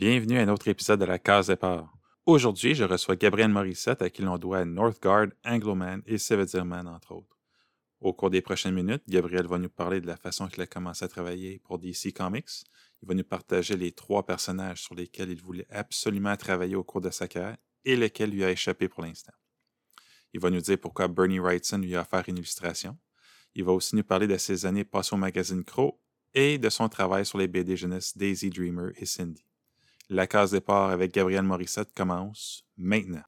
Bienvenue à un autre épisode de la Case départ. Aujourd'hui, je reçois Gabriel Morissette à qui l'on doit Northgard, Angloman et Man, entre autres. Au cours des prochaines minutes, Gabriel va nous parler de la façon qu'il a commencé à travailler pour DC Comics. Il va nous partager les trois personnages sur lesquels il voulait absolument travailler au cours de sa carrière et lesquels lui a échappé pour l'instant. Il va nous dire pourquoi Bernie Wrightson lui a offert une illustration. Il va aussi nous parler de ses années passées au magazine Crow et de son travail sur les BD jeunesse Daisy Dreamer et Cindy. La case départ avec Gabriel Morissette commence maintenant.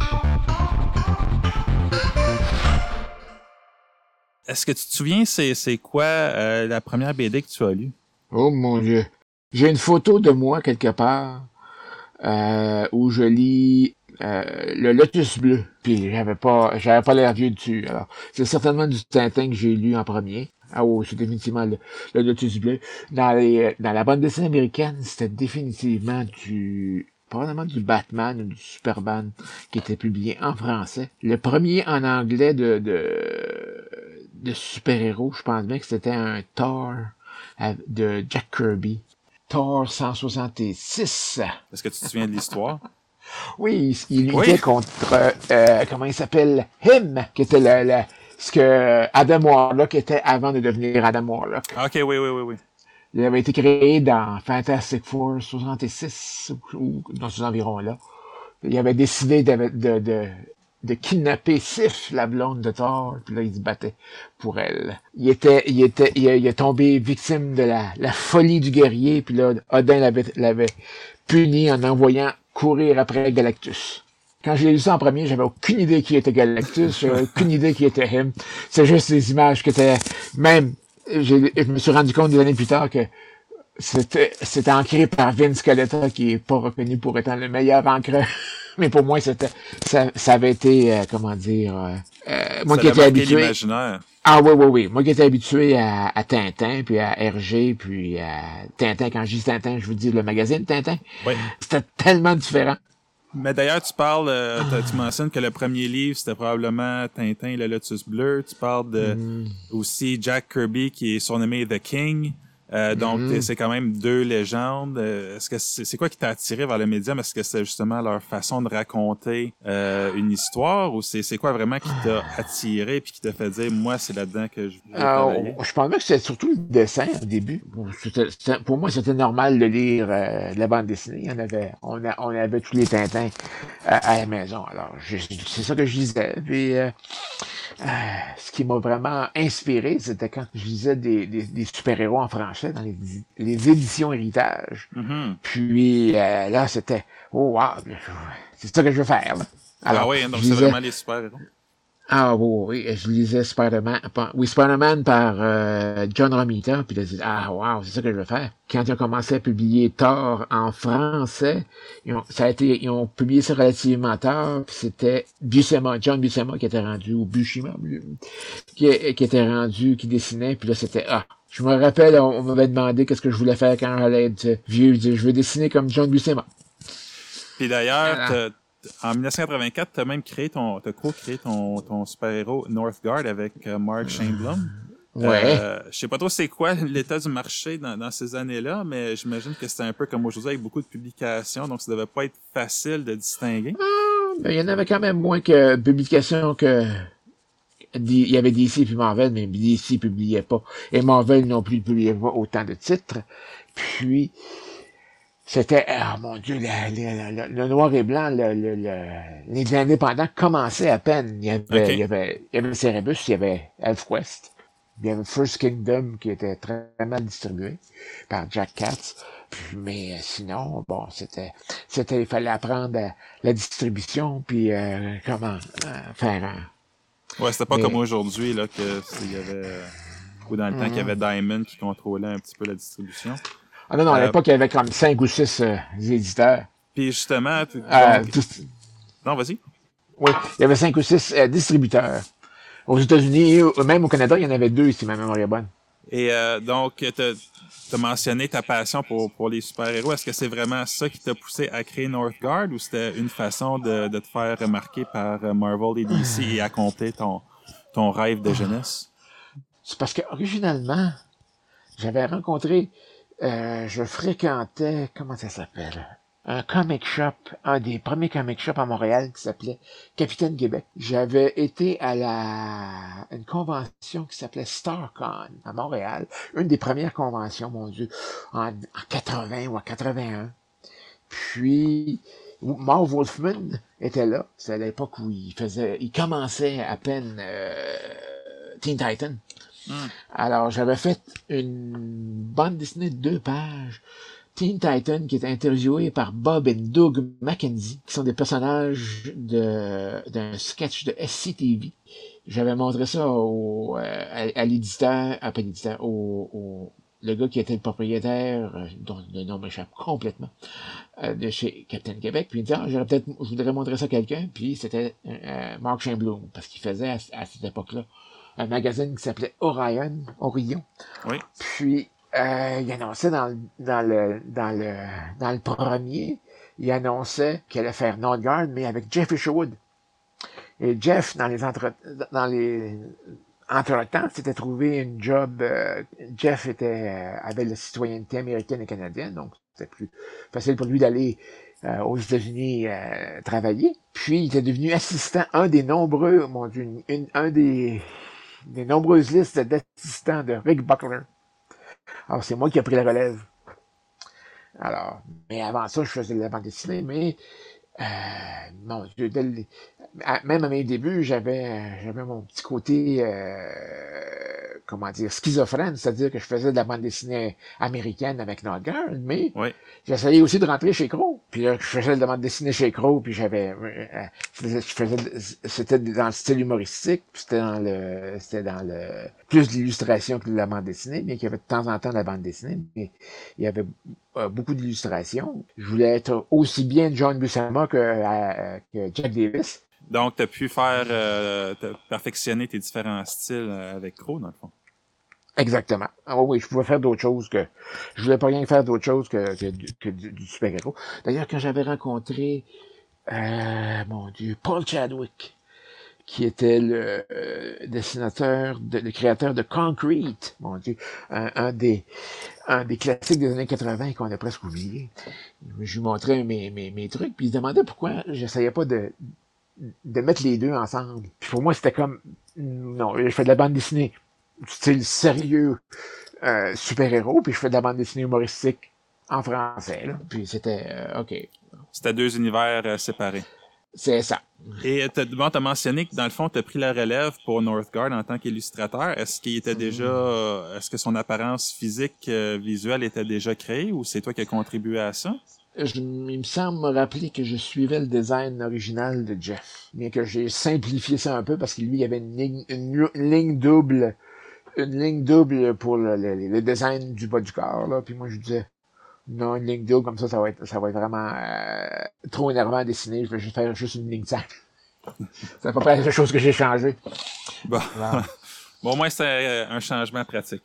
Est-ce que tu te souviens, c'est quoi euh, la première BD que tu as lue? Oh mon Dieu. J'ai une photo de moi quelque part euh, où je lis euh, le Lotus bleu. Puis j'avais pas j'avais pas l'air vieux dessus. Alors, c'est certainement du Tintin que j'ai lu en premier. Ah oui, c'est définitivement le, Lotus bleu. Dans les dans la bande dessinée américaine, c'était définitivement du probablement du Batman ou du Superman qui était publié en français. Le premier en anglais de de, de super-héros, je pense bien que c'était un Thor euh, de Jack Kirby. Thor 166. Est-ce que tu te souviens de l'histoire? Oui, il luttait contre, euh, comment il s'appelle, Him, qui était le, ce que Adam Warlock était avant de devenir Adam Warlock. Ok, oui, oui, oui, oui. Il avait été créé dans Fantastic Four 66 ou dans ces environs-là. Il avait décidé de, de, de, de kidnapper Sif, la blonde de Thor, puis là, il se battait pour elle. Il était, il était, il, est tombé victime de la, la folie du guerrier, puis là, Odin l'avait puni en envoyant courir après Galactus. Quand j'ai lu ça en premier, j'avais aucune idée qui était Galactus, j'avais aucune idée qui était him. C'est juste des images qui étaient, même, je me suis rendu compte des années plus tard que c'était, c'était ancré par Vince Scaletta, qui est pas reconnu pour être le meilleur encreur. Mais pour moi, c'était, ça, ça avait été, euh, comment dire, euh, euh moi qui étais habitué. Ah oui, oui, oui. Moi qui étais habitué à, à, Tintin, puis à RG, puis à Tintin. Quand je dis Tintin, je vous dis le magazine Tintin. Oui. C'était tellement différent. Mais d'ailleurs, tu parles, euh, tu mentionnes que le premier livre, c'était probablement Tintin et le Lotus Bleu. Tu parles de mm. aussi Jack Kirby qui est surnommé The King. Euh, donc, mm-hmm. c'est quand même deux légendes. Euh, est-ce que c'est quoi qui t'a attiré vers le médium? Est-ce que c'est justement leur façon de raconter euh, une histoire ou c'est quoi vraiment qui t'a attiré puis qui t'a fait dire, moi, c'est là-dedans que je veux travailler? Je pense que c'est surtout le dessin au début. Pour moi, c'était normal de lire la bande dessinée. On avait, on, a, on avait tous les Tintins à, la maison. Alors, c'est ça que je disais. Puis, ce qui m'a vraiment inspiré, c'était quand je lisais des, des, des super-héros en français dans les, les éditions Héritage. Mm-hmm. Puis euh, là, c'était Oh wow, c'est ça que je veux faire. Alors, ah oui, donc c'est vraiment les super-héros. Ah oui, oui, je lisais Spider-Man, oui, Spider-Man par euh, John Romita, puis là, je ah wow, c'est ça que je veux faire. Quand ils ont commencé à publier Thor en français, ils ont, ça a été, ils ont publié ça relativement tard, puis c'était Buscema, John Buscema qui était rendu, ou Buscema, qui, qui était rendu, qui dessinait, puis là c'était, ah, je me rappelle, on, m'avait demandé qu'est-ce que je voulais faire quand j'allais être vieux. Je, je veux dessiner comme John Buscema. Puis d'ailleurs, en 1984, tu as même créé ton, t'as co-créé ton, ton super-héros Northgard avec euh, Mark Shaneblum. Ouais. Euh, je sais pas trop c'est quoi l'état du marché dans, dans ces années-là, mais j'imagine que c'était un peu comme aujourd'hui avec beaucoup de publications, donc ça devait pas être facile de distinguer. Ah, ben, il y en avait quand même moins que publications que il y avait DC puis Marvel, mais DC publiait pas. Et Marvel non plus ne publiait pas autant de titres. Puis, c'était, oh mon Dieu, le, noir et blanc, le, les indépendants commençaient à peine. Il y avait, il y avait, il y avait Cerebus, il y avait ElfQuest. Il y avait First Kingdom qui était très mal distribué par Jack Katz. Mais euh, sinon, bon, c'était, c'était, il fallait apprendre la distribution, puis euh, comment euh, faire Ouais, c'était pas comme aujourd'hui, là, que il y avait, ou dans le temps qu'il y avait Diamond qui contrôlait un petit peu la distribution. Ah non, non, à euh, l'époque, il y avait comme cinq ou six euh, éditeurs. Puis justement, euh, non, vas-y. Oui, il y avait cinq ou six distributeurs. Aux États-Unis, même au Canada, il y en avait deux, si ma mémoire est bonne. Et donc, tu as mentionné ta passion pour, pour les super-héros. Est-ce que c'est vraiment ça qui t'a poussé à créer Northgard ou c'était une façon de, de, te faire remarquer par Marvel et DC et accomplir ton, ton rêve de jeunesse? C'est parce que originalement, j'avais rencontré, euh, je fréquentais, comment ça s'appelle? un comic shop, un des premiers comic shops à Montréal qui s'appelait Capitaine Québec. J'avais été à la une convention qui s'appelait StarCon à Montréal, une des premières conventions, mon Dieu, en, en 80 ou en 81. Puis Marv Wolfman était là. C'est à l'époque où il faisait, il commençait à peine euh, Teen Titan. Hmm. Alors, j'avais fait une bande dessinée de deux pages, Teen Titan, qui était interviewé par Bob et Doug McKenzie, qui sont des personnages de d'un sketch de SCTV. J'avais montré ça au, euh, à, l'éditeur, à pas l'éditeur, au, gars qui était le propriétaire, euh, dont le nom m'échappe complètement, euh, de chez Captain Québec, puis il me dit, ah, j'aurais peut-être, je voudrais montrer ça à quelqu'un, puis c'était Mark Chamblum, parce qu'il faisait à, à cette époque-là un magazine qui s'appelait Orion, Orion. Oui. Puis, euh, il annonçait dans, le- dans le dans le dans le premier, il annonçait qu'il allait faire Nordgard, mais avec Jeff Isherwood. Et Jeff, dans les entre dans les entre-temps, s'était trouvé une job. euh, Jeff était euh, avait la citoyenneté américaine et canadienne, donc c'était plus facile pour lui d'aller euh, aux États-Unis euh, travailler. Puis il était devenu assistant, un des nombreux, mon Dieu, une- une- un des des nombreuses listes d'assistants de Rick Buckler. Alors, c'est moi qui ai pris la relève. Alors, mais avant ça, je faisais de la bande dessinée, mais euh, mon Dieu, même à mes débuts, j'avais j'avais mon petit côté euh, comment dire schizophrène, c'est-à-dire que je faisais de la bande dessinée américaine avec Nordgard, mais Oui. j'essayais aussi de rentrer chez Crow. Puis là, je faisais de la bande dessinée chez Crow, puis j'avais euh, euh, je faisais- c'était dans le style humoristique, puis c'était dans le c'était dans le plus de l'illustration que de la bande dessinée, mais qu'il y avait de temps en temps de la bande dessinée, mais il y avait euh, beaucoup d'illustrations. Je voulais être aussi bien John Buscema que, euh, que Jack Davis. Donc, tu as pu faire, euh, perfectionner tes différents styles euh, avec Crow, dans le fond. Exactement. Ah oui, je pouvais faire d'autres choses que. Je voulais pas rien faire d'autre chose que, que, du- super-héros. D'ailleurs, quand j'avais rencontré euh, mon Dieu, Paul Chadwick, qui était le euh, dessinateur, de, le créateur de Concrete, mon Dieu, un, un des un des classiques des années 80 qu'on a presque oublié. Je lui montrais mes, mes, mes trucs, puis il se demandait pourquoi j'essayais pas de, de mettre les deux ensemble. Puis pour moi, c'était comme non, je fais de la bande dessinée style sérieux euh, super-héros, puis je fais de la bande dessinée humoristique en français. Là. Puis c'était euh, OK. C'était deux univers euh, séparés. C'est ça. Et tu as mentionné que dans le fond, tu as pris la relève pour Northgard en tant qu'illustrateur. Est-ce qu'il était déjà euh, est-ce que son apparence physique euh, visuelle était déjà créée ou c'est toi qui as contribué à ça? Je- il me semble me rappeler que je suivais le design original de Jeff. Bien que j'ai simplifié ça un peu parce que lui, il y avait une ligne, une, une ligne double, une ligne double pour le, le- le design du bas du corps, là. Puis moi, je disais, non, une ligne double comme ça, ça va être, ça va être vraiment euh, trop énervant à dessiner. Je vais juste faire juste une ligne simple. C'est à peu près la chose que j'ai changé. Bon. Bon, au moins, c'est euh, un changement pratique.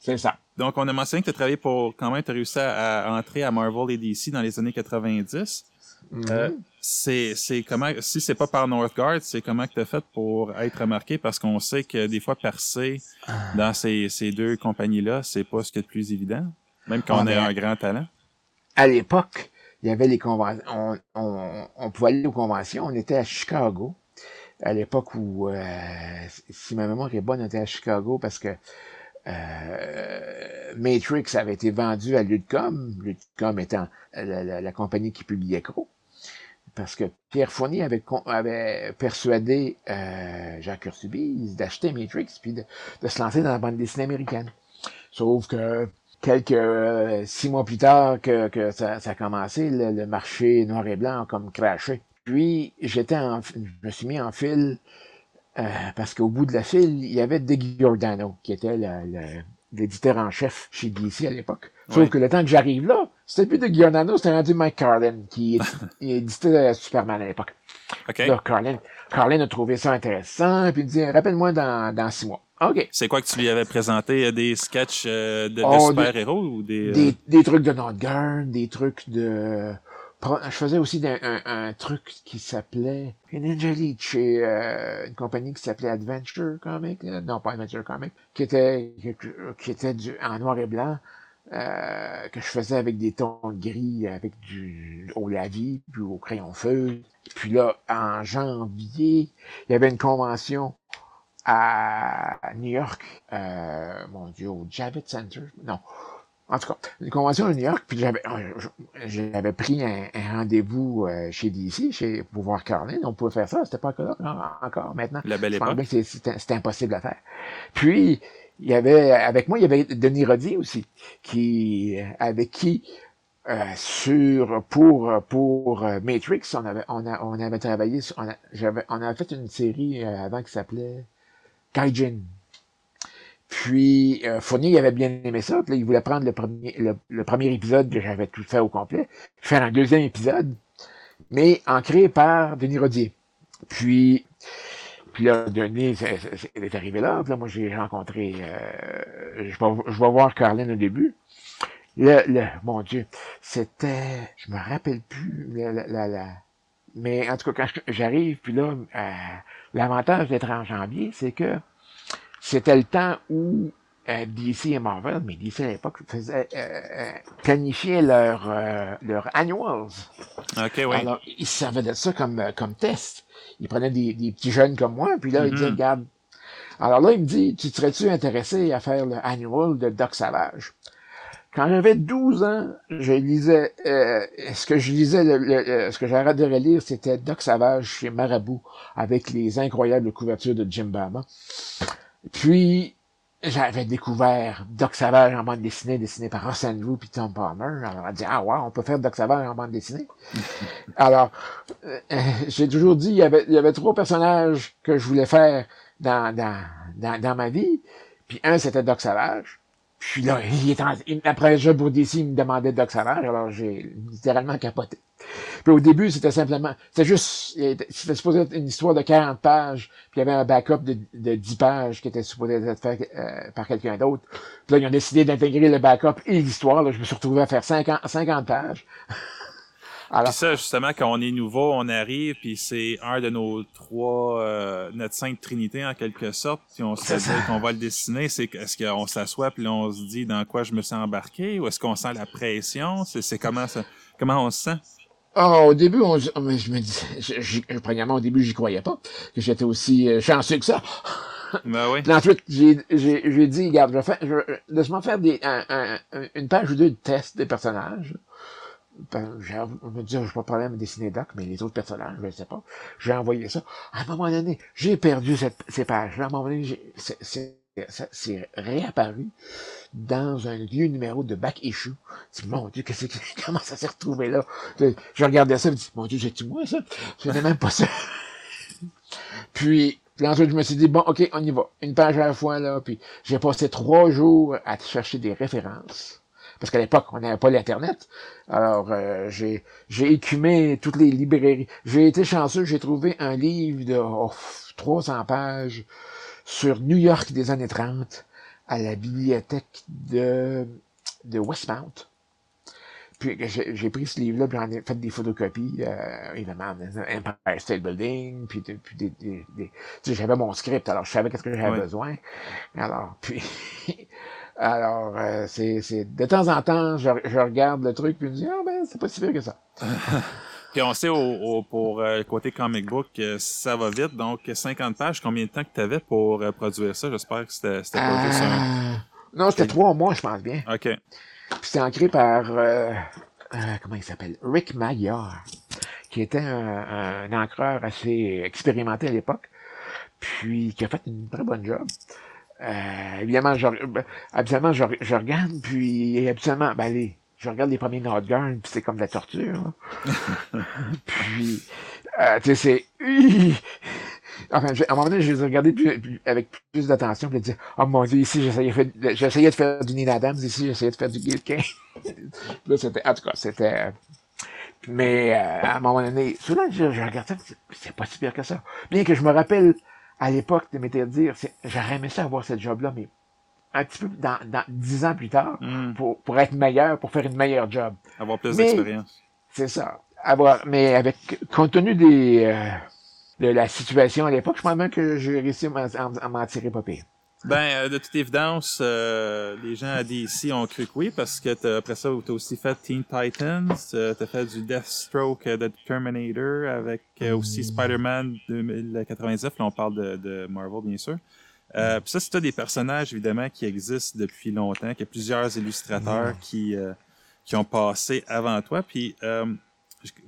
C'est ça. Donc, on a mentionné que tu as travaillé pour quand même, tu as réussi à, à entrer à Marvel et DC dans les années 90. Mhm. Euh, c'est, c'est comment, si c'est pas par Northgard, c'est comment que tu as fait pour être remarqué? Parce qu'on sait que des fois percer dans ces, ces deux compagnies-là, c'est pas ce qui est le plus évident, même quand Ah, on mais- a un grand talent. à l'époque, il y avait les conventions. On, on, on pouvait aller aux conventions. On était à Chicago. À l'époque où, euh, si ma mémoire est bonne, on était à Chicago parce que euh, Matrix avait été vendu à Ludcom. Ludcom étant la, compagnie qui publiait Crow. Parce que Pierre Fournier avait, persuadé euh, Jacques Curtubise d'acheter Matrix puis de, se lancer dans la bande dessinée américaine. Sauf que quelques euh, six mois plus tard que, ça, a commencé, le, marché noir et blanc a comme crashé. Puis j'étais je me suis mis en file euh, parce qu'au bout de la file, il y avait Dick Giordano, qui était l'éditeur en chef chez DC à l'époque. Sauf que le temps que j'arrive là, c'était plus Dick Giordano, c'était rendu Mike Carlin, qui éditait Superman à l'époque. OK. Là, Carlin, Carlin a trouvé ça intéressant, puis il dit, rappelle-moi dans, dans six mois. OK. C'est quoi que tu lui avais présenté? euh, Des sketchs euh, de, de Oh, super-héros ou des... euh, des, des trucs de Nordgard, des trucs de... Je faisais aussi un, truc qui s'appelait Ninja Elite chez euh, une compagnie qui s'appelait Adventure Comics. euh, Non, pas Adventure Comics. Qui était, qui, était en noir et blanc. euh, que je faisais avec des tons gris, avec du au lavis, puis au crayon feu. Puis là, en janvier, il y avait une convention à New York, euh, mon Dieu, au Javits Center. Non, en tout cas, une convention à New York, puis j'avais, j'avais pris un, rendez-vous euh, chez DC, chez Pouvoir Carlin. On pouvait faire ça, c'était pas encore, encore maintenant. La belle époque. C'était impossible à faire. Puis, il y avait, avec moi, il y avait Denis Rodier aussi, qui, avec qui, euh, sur, pour, pour euh, Matrix, on avait, on, a, on avait travaillé, on, a, j'avais, on avait fait une série avant qui s'appelait Kaijin. Puis euh, Fournier il avait bien aimé ça. Puis là, il voulait prendre le premier, le, premier épisode que j'avais tout fait au complet, faire un deuxième épisode, mais ancré par Denis Rodier. Puis, puis là, Denis il est arrivé là. Puis là, moi, j'ai rencontré... Euh, je, vais, je vais voir Carlin au début. Le, le, mon Dieu, c'était... Je me rappelle plus la, la, la, mais en tout cas, quand j'arrive, puis là, euh, l'avantage d'être en janvier, c'est que c'était le temps où euh, DC et Marvel, mais DC à l'époque faisait euh, euh planifiaient leur euh, leur annuals. Ok, oui. Alors ils servaient de ça comme comme test. Ils prenaient des, des petits jeunes comme moi, puis là ils disaient mm-hmm. regarde. Alors là il me dit tu serais-tu intéressé à faire le annual de Doc Savage? Quand j'avais 12 ans, je lisais, euh, ce que je lisais, le, ce que j'arrête de relire, c'était Doc Savage chez Marabout, avec les incroyables couvertures de Jim Bama. Puis, j'avais découvert Doc Savage en bande dessinée, dessiné par Ross Andrew puis Tom Palmer. Alors, on a dit, ah ouais, on peut faire Doc Savage en bande dessinée. Alors, euh, j'ai toujours dit, il y, avait, il y avait trois personnages que je voulais faire dans, dans, dans, dans ma vie. Puis un, c'était Doc Savage. Puis là, il est en, après le jeu il me demandait Doc Savage, alors j'ai littéralement capoté. Puis au début, c'était simplement, c'était juste, c'était supposé être une histoire de 40 pages, puis il y avait un backup de, de 10 pages qui était supposé être fait euh, par quelqu'un d'autre. Puis là, ils ont décidé d'intégrer le backup et l'histoire. je me suis retrouvé à faire 50, 50 pages. Alors, puis ça, justement, quand on est nouveau, on arrive, puis c'est un de nos trois, euh, notre sainte trinité en quelque sorte, puis on se dit qu'on va le dessiner, c'est est-ce qu'on s'assoit puis on se dit dans quoi je me sens embarqué, ou est-ce qu'on sent la pression, c'est comment ça, comment on se sent? Oh, au début, on, je me dis, premièrement, au début, j'y croyais pas que j'étais aussi euh, chanceux que ça. Ben oui. Ensuite, j'ai, j'ai, dit, regarde, je vais faire, je, laisse-moi faire des, un, une page ou deux de test des personnages. Ben, on me dit, je pas de problème à dessiner Doc, mais les autres personnages, je ne sais pas. J'ai envoyé ça. À un moment donné, j'ai perdu cette, ces pages-là. À un moment donné, c'est, c'est réapparu dans un vieux numéro de. Je dis, mon Dieu, qu'est-ce que, comment ça s'est retrouvé là? Je regardais ça, je me dis, mon Dieu, j'ai-tu moi ça? Je même pas ça. puis, puis ensuite, je me suis dit, bon, ok, on y va. Une page à la fois, là. Puis, j'ai passé trois jours à chercher des références. Parce qu'à l'époque, on n'avait pas l'Internet. Alors, euh, j'ai, écumé toutes les librairies. J'ai été chanceux, j'ai trouvé un livre de 300 pages sur New York des années 30 à la bibliothèque de, de Westmount. Puis j'ai pris ce livre-là, puis j'en ai fait des photocopies, euh, évidemment, Empire State Building, puis, puis des, des, des j'avais mon script, alors je savais qu'est-ce que j'avais besoin. Alors, puis, alors, euh, c'est, c'est, de temps en temps, je, je regarde le truc, puis je me dis, ah ben, c'est pas si pire que ça. Puis on sait au, pour euh, le côté comic book, ça va vite. Donc 50 pages, combien de temps que tu avais pour euh, produire ça? J'espère que c'était, c'était pas juste un... Non, c'était trois mois, je pense bien. OK. Puis c'était ancré par comment il s'appelle? Rick Maillard, qui était un, un, encreur assez expérimenté à l'époque, puis qui a fait une très bonne job. Euh, évidemment, je, ben, habituellement, je, je, regarde, puis habituellement, ben je regarde les premiers Nordgurn, puis c'est comme de la torture. puis, euh, tu sais, c'est... Enfin, à un moment donné, je les ai regardés plus, avec plus d'attention, puis dire, oh mon dieu, ici, j'essayais de faire du Nina Adams, ici, j'essayais de faire du Gil là, c'était, en tout cas, c'était... Mais euh, à un moment donné, souvent, je, je regardais, c'est pas si pire que ça. Bien que je me rappelle, à l'époque, de m'étais dire, j'aurais aimé ça avoir cette job-là, mais un petit peu dans, dans dix ans plus tard hmm. pour, pour être meilleur, pour faire une meilleure job. Avoir plus d'expérience. C'est ça. Avoir, mais avec, compte tenu des, euh, de la situation à l'époque, je pense même que j'ai réussi à m'en tirer pas pire. Ben, euh, de toute évidence, euh, les gens à DC ont cru que oui, parce que après ça, tu as aussi fait Teen Titans, euh, tu as fait du Deathstroke de Terminator, avec aussi mm. Spider-Man 2099, là on parle de, de Marvel bien sûr. Euh, ça, c'est des personnages, évidemment, qui existent depuis longtemps, qu'il y a plusieurs illustrateurs qui, qui ont passé avant toi. Puis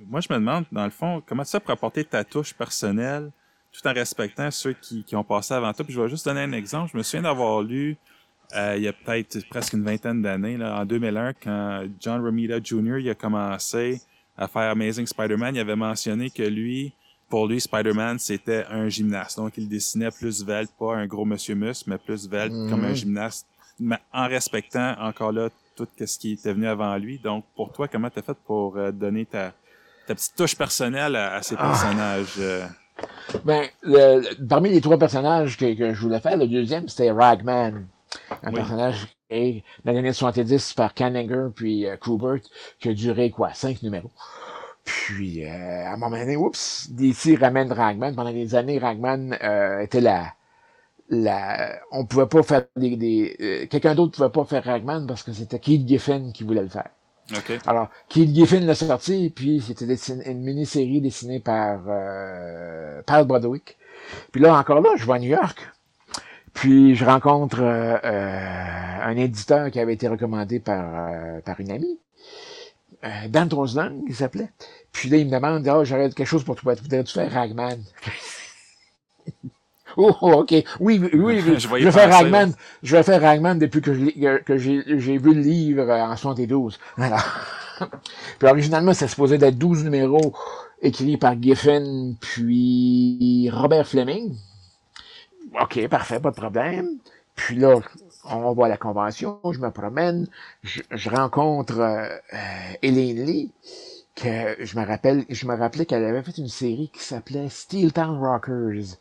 moi, je me demande, dans le fond, comment ça pour apporter ta touche personnelle tout en respectant ceux qui, qui ont passé avant toi? Puis je vais juste donner un exemple. Je me souviens d'avoir lu euh, il y a peut-être presque une vingtaine d'années, en 2001, quand John Romita Jr. il a commencé à faire Amazing Spider-Man, il avait mentionné que lui, pour lui, Spider-Man, c'était un gymnaste. Donc, il dessinait plus velte, pas un gros monsieur mus, mais plus velte comme un mhm. gymnaste, mais en respectant encore là tout ce qui était venu avant lui. Donc, pour toi, comment t'as fait pour euh, donner ta, ta petite touche personnelle à, ces ah. personnages? Euh? Ben, le, parmi les trois personnages que, que, je voulais faire, le deuxième, c'était Ragman. Un personnage créé dans les années 70 par Kanninger puis euh, Kubert, qui a duré, quoi, cinq numéros. Puis, euh, à un moment donné, oups, DC ramène Ragman. Pendant des années, Ragman euh, était la... la on pouvait pas faire des... des euh, Quelqu'un d'autre pouvait pas faire Ragman parce que c'était Keith Giffen qui voulait le faire. Alors, Keith Giffen l'a sorti, puis c'était une mini-série dessinée par euh, Paul Broderick. Puis là, encore là, je vais à New York. Puis je rencontre euh, euh, un éditeur qui avait été recommandé par, euh, par une amie, Dan Trosland, il s'appelait. Puis là, il me demande, ah, oh, j'aurais quelque chose pour toi. Voudrais-tu faire Ragman? Oh, oh, ok. Oui, oui, oui. je, vais faire Ragman. Je vais faire Ragman depuis que, que j'ai vu le livre en 72. Voilà. puis originalement, c'est supposé d'être 12 numéros écrits par Giffen puis Robert Fleming. OK, parfait, pas de problème. Puis là, on va à la convention, je me promène, je, rencontre euh, Elaine Lee, que je me rappelle, je me rappelais qu'elle avait fait une série qui s'appelait Steel Town Rockers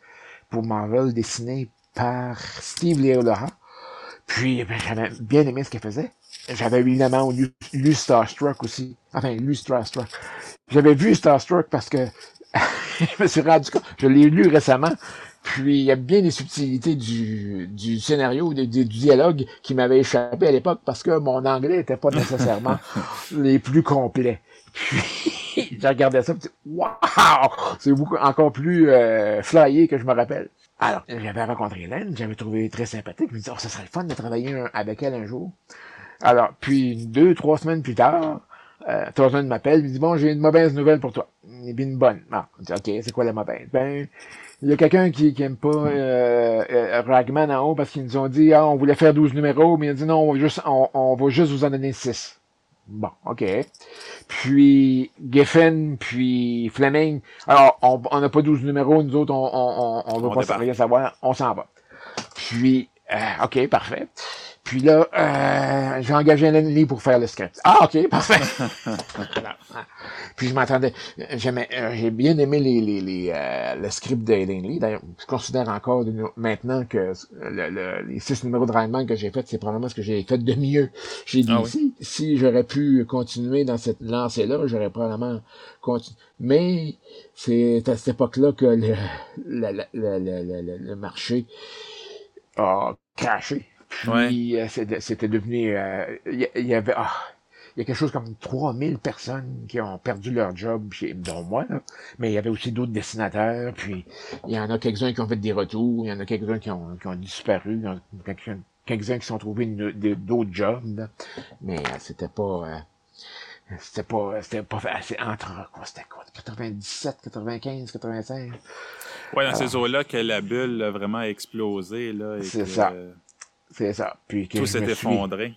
pour Marvel dessiné par Steve Leola. Puis ben, j'avais bien aimé ce qu'elle faisait. J'avais évidemment lu, lu, Starstruck aussi. Enfin, lu Starstruck. J'avais vu Starstruck parce que je me suis rendu compte, je l'ai lu récemment, puis il y a bien des subtilités du, du scénario, du, du dialogue qui m'avaient échappé à l'époque parce que mon anglais n'était pas nécessairement les plus complets. Puis j'ai regardé ça, et waouh, c'est beaucoup encore plus euh, flyé que je me rappelle. Alors, j'avais rencontré Hélène, j'avais trouvé très sympathique. Je me disais, oh, ça serait le fun de travailler avec elle un jour. Alors, puis deux, trois semaines plus tard, euh, Thornton m'appelle, il me dit, bon, j'ai une mauvaise nouvelle pour toi. Et puis une bonne. Ah, dit, ok, c'est quoi la mauvaise? Ben, il y a quelqu'un qui, qui aime pas euh, euh, Ragman en haut parce qu'ils nous ont dit, ah, on voulait faire 12 numéros, mais il a dit, non, on va juste, on, on va juste vous en donner 6. Bon, OK. Puis Geffen, puis Fleming. Alors, on n'a pas 12 numéros, nous autres, on on, on, on veut pas rien savoir, on s'en va. Puis, euh, OK, parfait. Puis là, euh, j'ai engagé un Lee pour faire le script. Ah, OK, parfait. Puis je m'attendais, j'aimais, euh, j'ai bien aimé les, les, les euh, le script de Lee. D'ailleurs, je considère encore maintenant que le, les six numéros de Rayman que j'ai fait, c'est probablement ce que j'ai fait de mieux. J'ai dit, ah si, si j'aurais pu continuer dans cette lancée-là, j'aurais probablement continué. Mais c'est à cette époque-là que le, le, le, le, marché a craché. Puis euh, c'était devenu... Il y, avait... Ah, il y a quelque chose comme 3000 personnes qui ont perdu leur job, dont moi, mais il y avait aussi d'autres dessinateurs, puis il y en a quelques-uns qui ont fait des retours, il y en a quelques-uns qui ont, qui ont disparu, quelques-uns qui sont trouvés d'autres jobs, mais euh, c'était pas... Euh, c'était pas c'était pas assez entre quoi c'était quoi 97 95 85 ouais dans ces eaux là que la bulle a vraiment explosé là c'est ça c'est ça puis tout s'est effondré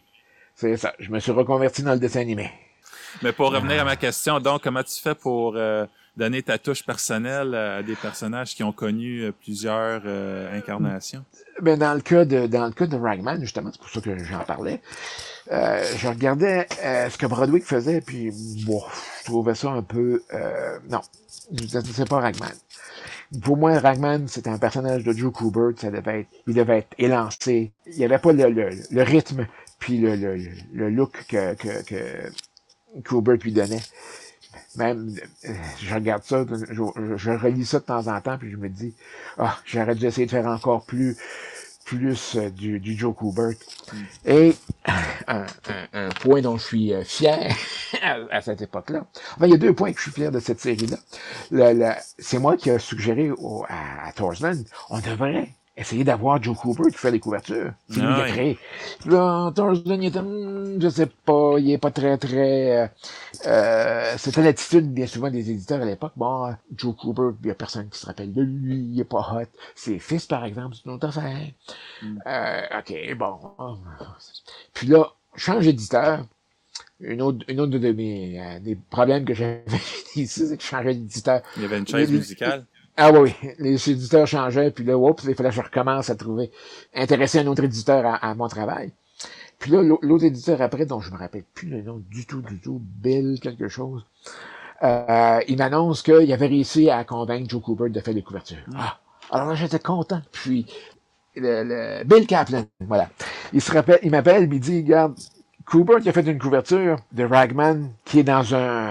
c'est ça. Je me suis reconverti dans le dessin animé. Mais pour revenir à ma question, donc, comment tu fais pour euh, donner ta touche personnelle à des personnages qui ont connu euh, plusieurs euh, incarnations? Ben, dans le cas de dans le cas de Ragman, justement, c'est pour ça que j'en parlais. je regardais ce que Broadway faisait, puis bon, je trouvais ça un peu non, c'est pas Ragman. Pour moi, Ragman, c'était un personnage de Joe Kubert, ça devait être, il devait être élancé. Il n'y avait pas le, le, le rythme puis le, le, look que, que, que Kubert lui donnait. Même, euh, je regarde ça, je, je, relis ça de temps en temps, puis je me dis, ah, j'aurais dû essayer de faire encore plus, plus euh, du, du Joe Kubert. Et un, un- un point dont je suis euh, fier à, à cette époque-là. Enfin, il y a deux points que je suis fier de cette série-là. C'est moi qui ai suggéré au- à, à on devrait essayer d'avoir Joe Cooper qui fait les couvertures. C'est lui qui a créé. Là, Thorsman, il était, Hmm, je sais pas, il est pas très, très... euh, euh, C'était l'attitude, bien souvent, des éditeurs à l'époque. Bon, Joe Cooper, il y a personne qui se rappelle de lui, il est pas hot. Ses fils, par exemple, c'est une autre affaire. Euh, OK, bon. Puis là, change d'éditeur. Une autre, une autre de mes euh, des problèmes que j'avais ici, c'est que je changeais d'éditeur. Il y avait une chaise musicale. Ah oui, les éditeurs changeaient, puis là, oups, il fallait que je recommence à trouver, intéresser un autre éditeur à, à mon travail. Puis là, l'au- l'autre éditeur après, dont je me rappelle plus le nom du tout, du tout, Bill quelque chose, euh, il m'annonce qu'il avait réussi à convaincre Joe Cooper de faire les couvertures. Ah, alors là, j'étais content. Puis, le, le- Bill Kaplan, voilà. Il se rappelle, il m'appelle, il me dit, regarde, Cooper qui a fait une couverture de Ragman qui est dans un,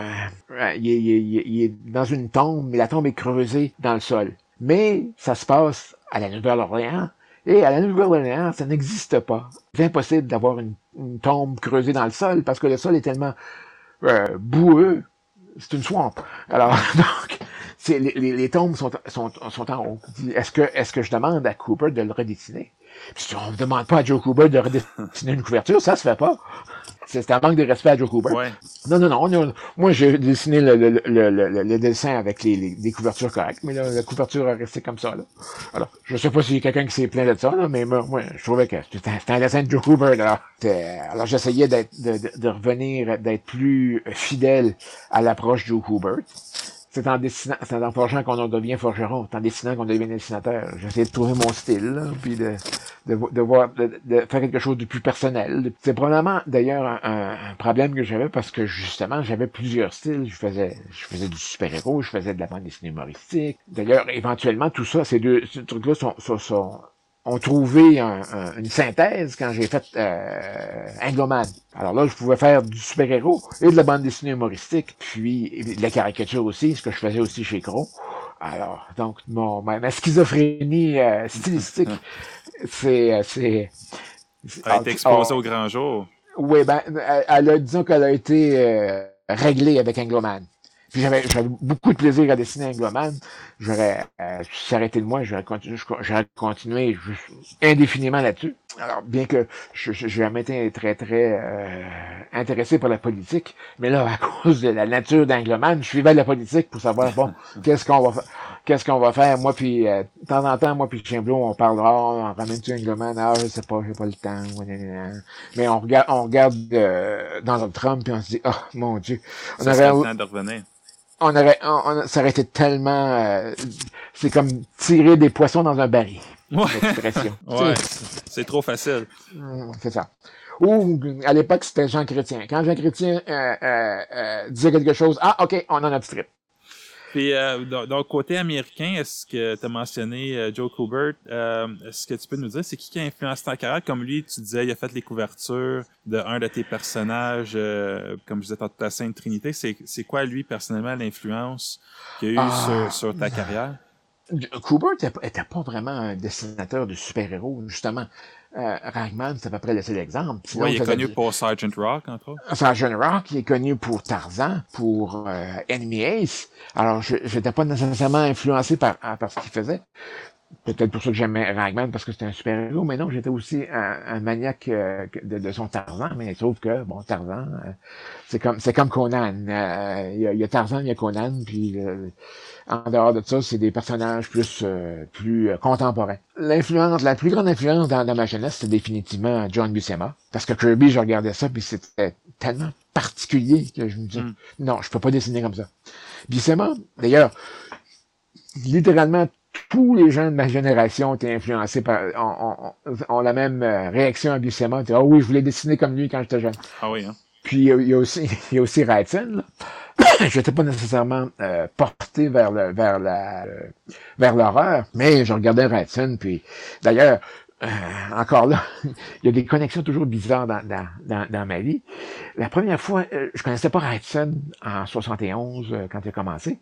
euh, dans une tombe, mais la tombe est creusée dans le sol. Mais ça se passe à la Nouvelle-Orléans. Et à la Nouvelle-Orléans, ça n'existe pas. C'est impossible d'avoir une, une tombe creusée dans le sol parce que le sol est tellement euh, boueux. C'est une swamp. Alors, donc, c'est, les, les, les tombes sont, sont, sont en haut. Est-ce que, est-ce que je demande à Cooper de le redessiner? Puis on ne demande pas à Joe Cooper de redessiner une couverture, ça se fait pas. C'est un manque de respect à Joe Cooper. Ouais. Non, non, non. a- moi, j'ai dessiné le, le, le, le, dessin avec les, les, les couvertures correctes, mais là, la couverture a resté comme ça. Là. Alors, je sais pas s'il y a quelqu'un qui s'est plaint de ça, là, mais moi, moi, je trouvais que c'était un, dessin de Joe Cooper. Là. Alors, j'essayais de, de, de revenir, d'être plus fidèle à l'approche de Joe Cooper. C'est en dessinant, c'est en forgeant qu'on en devient forgeron, c'est en dessinant qu'on devient dessinateur. J'essayais de trouver mon style, là, puis de, de, de voir, de, de faire quelque chose de plus personnel. C'est probablement d'ailleurs un, un- problème que j'avais parce que justement j'avais plusieurs styles. Je faisais, je faisais du super-héros, je faisais de la bande dessinée humoristique. D'ailleurs, éventuellement, tout ça, ces deux trucs-là sont, sont, sont- ont trouvé un- un- une synthèse quand j'ai fait euh, Angloman. Alors là, je pouvais faire du super-héros et de la bande dessinée humoristique, puis de la caricature aussi, ce que je faisais aussi chez Crow. Alors, donc, mon, ma, ma schizophrénie euh, stylistique, c'est... euh, c'est c'est- A été exposé ah, au grand jour. oui, ben, elle, elle a, disons qu'elle a été euh, réglée avec Angloman. Puis j'avais, beaucoup de plaisir à dessiner Angloman. J'aurais, euh, si ça arrêté de moi, j'aurais continué, j'aurais continué juste indéfiniment là-dessus. Alors, bien que je, j'ai jamais été très, très euh, intéressé par la politique, mais là, à cause de la nature d'Angloman, je suivais la politique pour savoir, bon, qu'est-ce qu'on va faire. Qu'est-ce qu'on va faire? Moi, puis, euh, de temps en temps, moi, puis Chien Bleu, on parlera, on ramène-tu Angloman? Ah, je sais pas, j'ai pas le temps. Mais on regarde, on regarde euh, Donald Trump, puis on se dit, oh, mon Dieu. On Ça aurait, le temps de revenir. on aurait, on, on- ça aurait été tellement, euh, c'est comme tirer des poissons dans un baril. Ouais. C'est trop facile. Hum, C'est ça. Ou, à l'époque, c'était Jean Chrétien. Quand Jean Chrétien euh, euh, euh, disait quelque chose, ah, OK, on en a strip. Puis, euh, donc, côté américain, est-ce que tu as mentionné euh, Joe Kubert? Euh, est-ce que tu peux nous dire, c'est qui qui a influencé ta carrière? Comme lui, tu disais, il a fait les couvertures de un de tes personnages, euh, comme je disais ta Sainte Trinité. C'est, c'est quoi, lui, personnellement, l'influence qu'il a eu Ah. sur, sur ta carrière? Cooper était, pas- vraiment un dessinateur de super-héros, justement. Euh, Ragman, c'est à peu près le seul exemple. Sinon, Ouais, il est connu pour Sergeant Rock, entre autres. Sergeant Rock, il est connu pour Tarzan, pour euh, Enemy Ace. Alors, je n'étais pas nécessairement influencé par, par ce qu'il faisait. Peut-être pour ça que j'aimais Ragman, parce que c'était un super-héros, mais non, j'étais aussi un, un maniaque euh, de, de son Tarzan, mais sauf que, bon, Tarzan, euh, c'est comme c'est comme Conan. Euh, Il y, a, il y a Tarzan, il y a Conan, puis euh, en dehors de ça, c'est des personnages plus euh, plus contemporains. L'influence, la plus grande influence dans, dans ma jeunesse, c'est définitivement John Buscema. Parce que Kirby, je regardais ça, puis c'était tellement particulier que je me disais, Mm. non, je peux pas dessiner comme ça. Buscema, d'ailleurs, littéralement, tous les gens de ma génération ont été influencés par, ont, ont- ont la même euh, réaction à Buscema. Ah oui, je voulais dessiner comme lui quand j'étais jeune. Ah oui, hein? Puis il y a- aussi, il y a aussi là. J'étais pas nécessairement euh, porté vers le, vers la, le- vers l'horreur, mais je regardais Wrightson, puis d'ailleurs, euh, encore là, il y a des connexions toujours bizarres dans, dans, dans, dans ma vie. La première fois, euh, je connaissais pas Wrightson en 71 euh, quand il a commencé,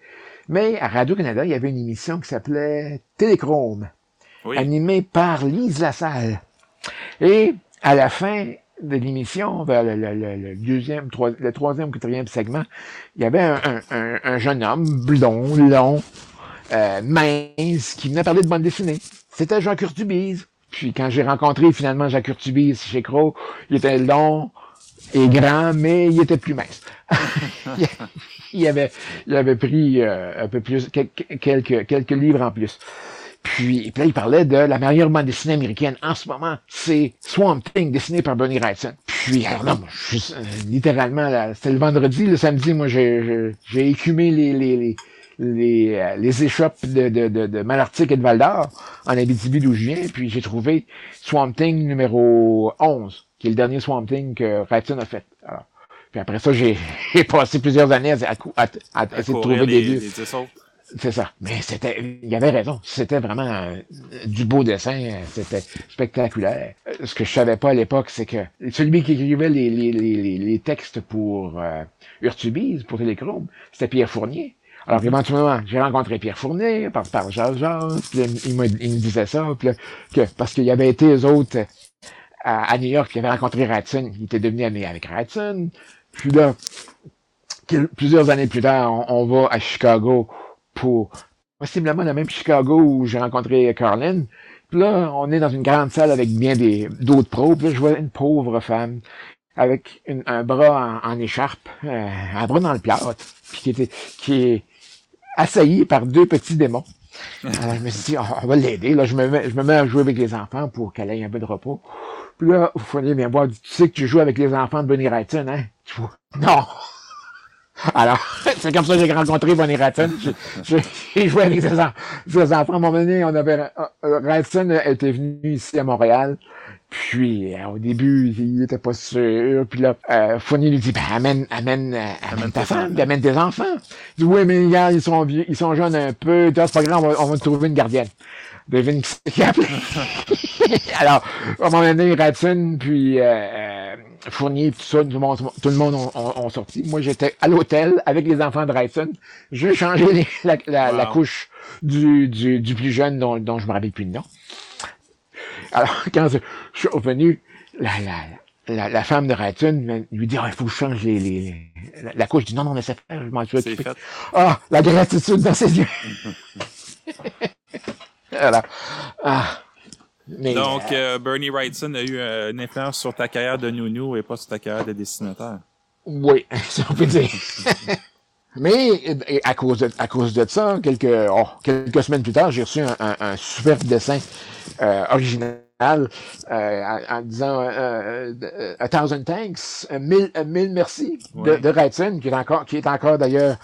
mais à Radio-Canada, il y avait une émission qui s'appelait Téléchrome. Oui. animé par Lise Lassalle. Et à la fin de l'émission, vers le, le- le- le deuxième, trois- le troisième, quatrième segment, il y avait un, un- un- un jeune homme blond, long, euh, mince, qui venait parler de bande dessinée. C'était Jacques Urtubise. Puis quand j'ai rencontré finalement Jacques Urtubise chez Crow, il était long et grand, mais il était plus mince. il avait, il avait pris euh, un peu plus, quel- quelques, quelques livres en plus. Puis, puis là, il parlait de la meilleure bande dessinée américaine en ce moment, c'est Swamp Thing, dessiné par Bernie Wrightson. Puis, alors là, moi, je euh, littéralement, là, c'était le vendredi, le samedi, moi, j'ai, j'ai- écumé les, les, les, les, euh, les échoppes de, de, de, de Malartic et de Val-d'Or, en Abitibi d'où je viens, puis j'ai trouvé Swamp Thing numéro 11, qui est le dernier Swamp Thing que Wrightson a fait. Alors, puis après ça, j'ai, passé plusieurs années à, à, à, à essayer de trouver les, des les autres. C'est ça. Mais c'était, il y avait raison. C'était vraiment euh, du beau dessin. C'était spectaculaire. Euh, Ce que je savais pas à l'époque, c'est que celui qui écrivait les, les, les, les, les textes pour euh, Urtubise, pour Téléchrome, c'était Pierre Fournier. Alors éventuellement, j'ai rencontré Pierre Fournier par par Jazz, puis il, me, il me disait ça, puis là, que parce qu'il avait été eux autres à, à New York, il avait rencontré Ratson, il était devenu ami avec Ratson. Puis là, plusieurs années plus tard, on, va à Chicago pour possiblement le même Chicago où j'ai rencontré Carlin. Puis là, on est dans une grande salle avec bien des d'autres pros. Puis là, je vois une pauvre femme avec un bras en, écharpe, euh, un bras dans le plâtre, puis qui est assaillie par deux petits démons. Alors, je me suis dit, Ah, on va l'aider. Là, je me, mets, je me mets à jouer avec les enfants pour qu'elle ait un peu de repos. Puis là, vous fallait bien voir, tu sais que tu joues avec les enfants de Bonnie Wrightson, hein? Non! Alors, c'est comme ça que j'ai rencontré Bonnie Wrightson. J'ai- joué avec ses, en- ses enfants. À un moment donné, on avait, euh, euh, elle était venue ici à Montréal. Puis, euh, au début, il était pas sûr. Puis là, euh, Fournier lui dit, ben, amène, amène, euh, amène ta femme, puis amène tes enfants. Il dit, oui, mais regarde, ils sont vieux, ils sont jeunes un peu. C'est pas grave, on va, on va te trouver une gardienne. Devine qui c'est. Alors, à un moment donné, Ratson, puis euh, euh, Fournier, tout ça, tout le monde, tout le monde ont, ont- ont sorti. Moi, j'étais à l'hôtel avec les enfants de Ratson. J'ai changé les- la, la, la couche du, du, du plus jeune dont, dont je me rappelle plus le nom. Alors, quand je je suis revenu, la, la, la, la femme de Ratson lui dit, Ah, il faut que je change les, les, les- la, couche. Je dis, non, non, laissez faire, je m'en suis occupé. fait. Ah, la gratitude dans ses yeux. voilà. Ah. Mais, Donc, euh, euh, Bernie Wrightson a eu euh, une influence sur ta carrière de nounou et pas sur ta carrière de dessinateur. oui, si on peut dire. Mais à cause de, à cause de ça, quelques, oh, quelques semaines plus tard, j'ai reçu un, un, un superbe dessin euh, original euh, en, en disant euh, euh, A Thousand Thanks, euh, mille, euh, mille merci de, Ouais. de Wrightson, qui est encore, qui est encore d'ailleurs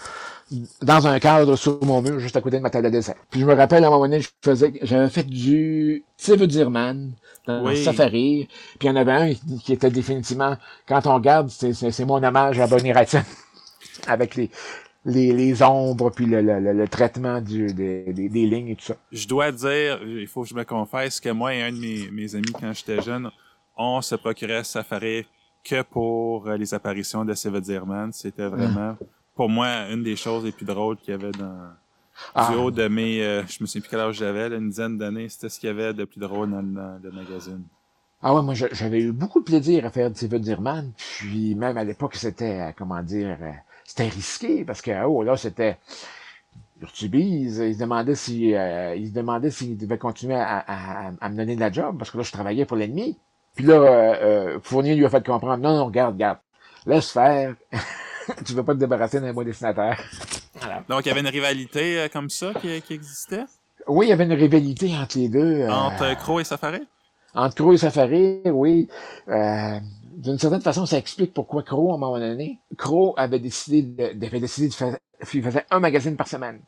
dans un cadre sur mon mur, juste à côté de ma table de dessin. Puis je me rappelle, à un moment donné, je faisais, j'avais fait du Steve Dirman dans Oui. Safari, puis il y en avait un qui, qui était définitivement, quand on regarde, c'est, mon hommage à Bonnie Wrightson, avec les, les, les ombres, puis le, le, le, le traitement du, des, des, des lignes et tout ça. Je dois dire, il faut que je me confesse que moi et un de mes, mes amis quand j'étais jeune, on se procurait Safari que pour euh, les apparitions de Steve Zierman. C'était vraiment, pour moi, une des choses les plus drôles qu'il y avait dans, Ah. du haut de mes, euh, je me souviens plus quel âge j'avais, une dizaine d'années, c'était ce qu'il y avait de plus drôle dans, dans le magazine. Ah ouais, moi j'avais eu beaucoup de plaisir à faire Steven Dirman, puis même à l'époque c'était, euh, comment dire, c'était risqué parce que oh là c'était Urtubise, il se demandait si euh, il se demandait s'il devait continuer à, à, à me donner de la job parce que là je travaillais pour l'ennemi. Puis là euh, euh, Fournier lui a fait comprendre non non regarde regarde laisse faire, tu veux pas te débarrasser d'un bon dessinateur. Voilà. Donc, il y avait une rivalité euh, comme ça qui, qui existait? Oui, il y avait une rivalité entre les deux. euh, entre Crow et Safari? Entre Crow et Safari, oui. D'une certaine façon, ça explique pourquoi Crow, à un moment donné, Crow avait décidé de, avait décidé de faire, il faisait un magazine par semaine.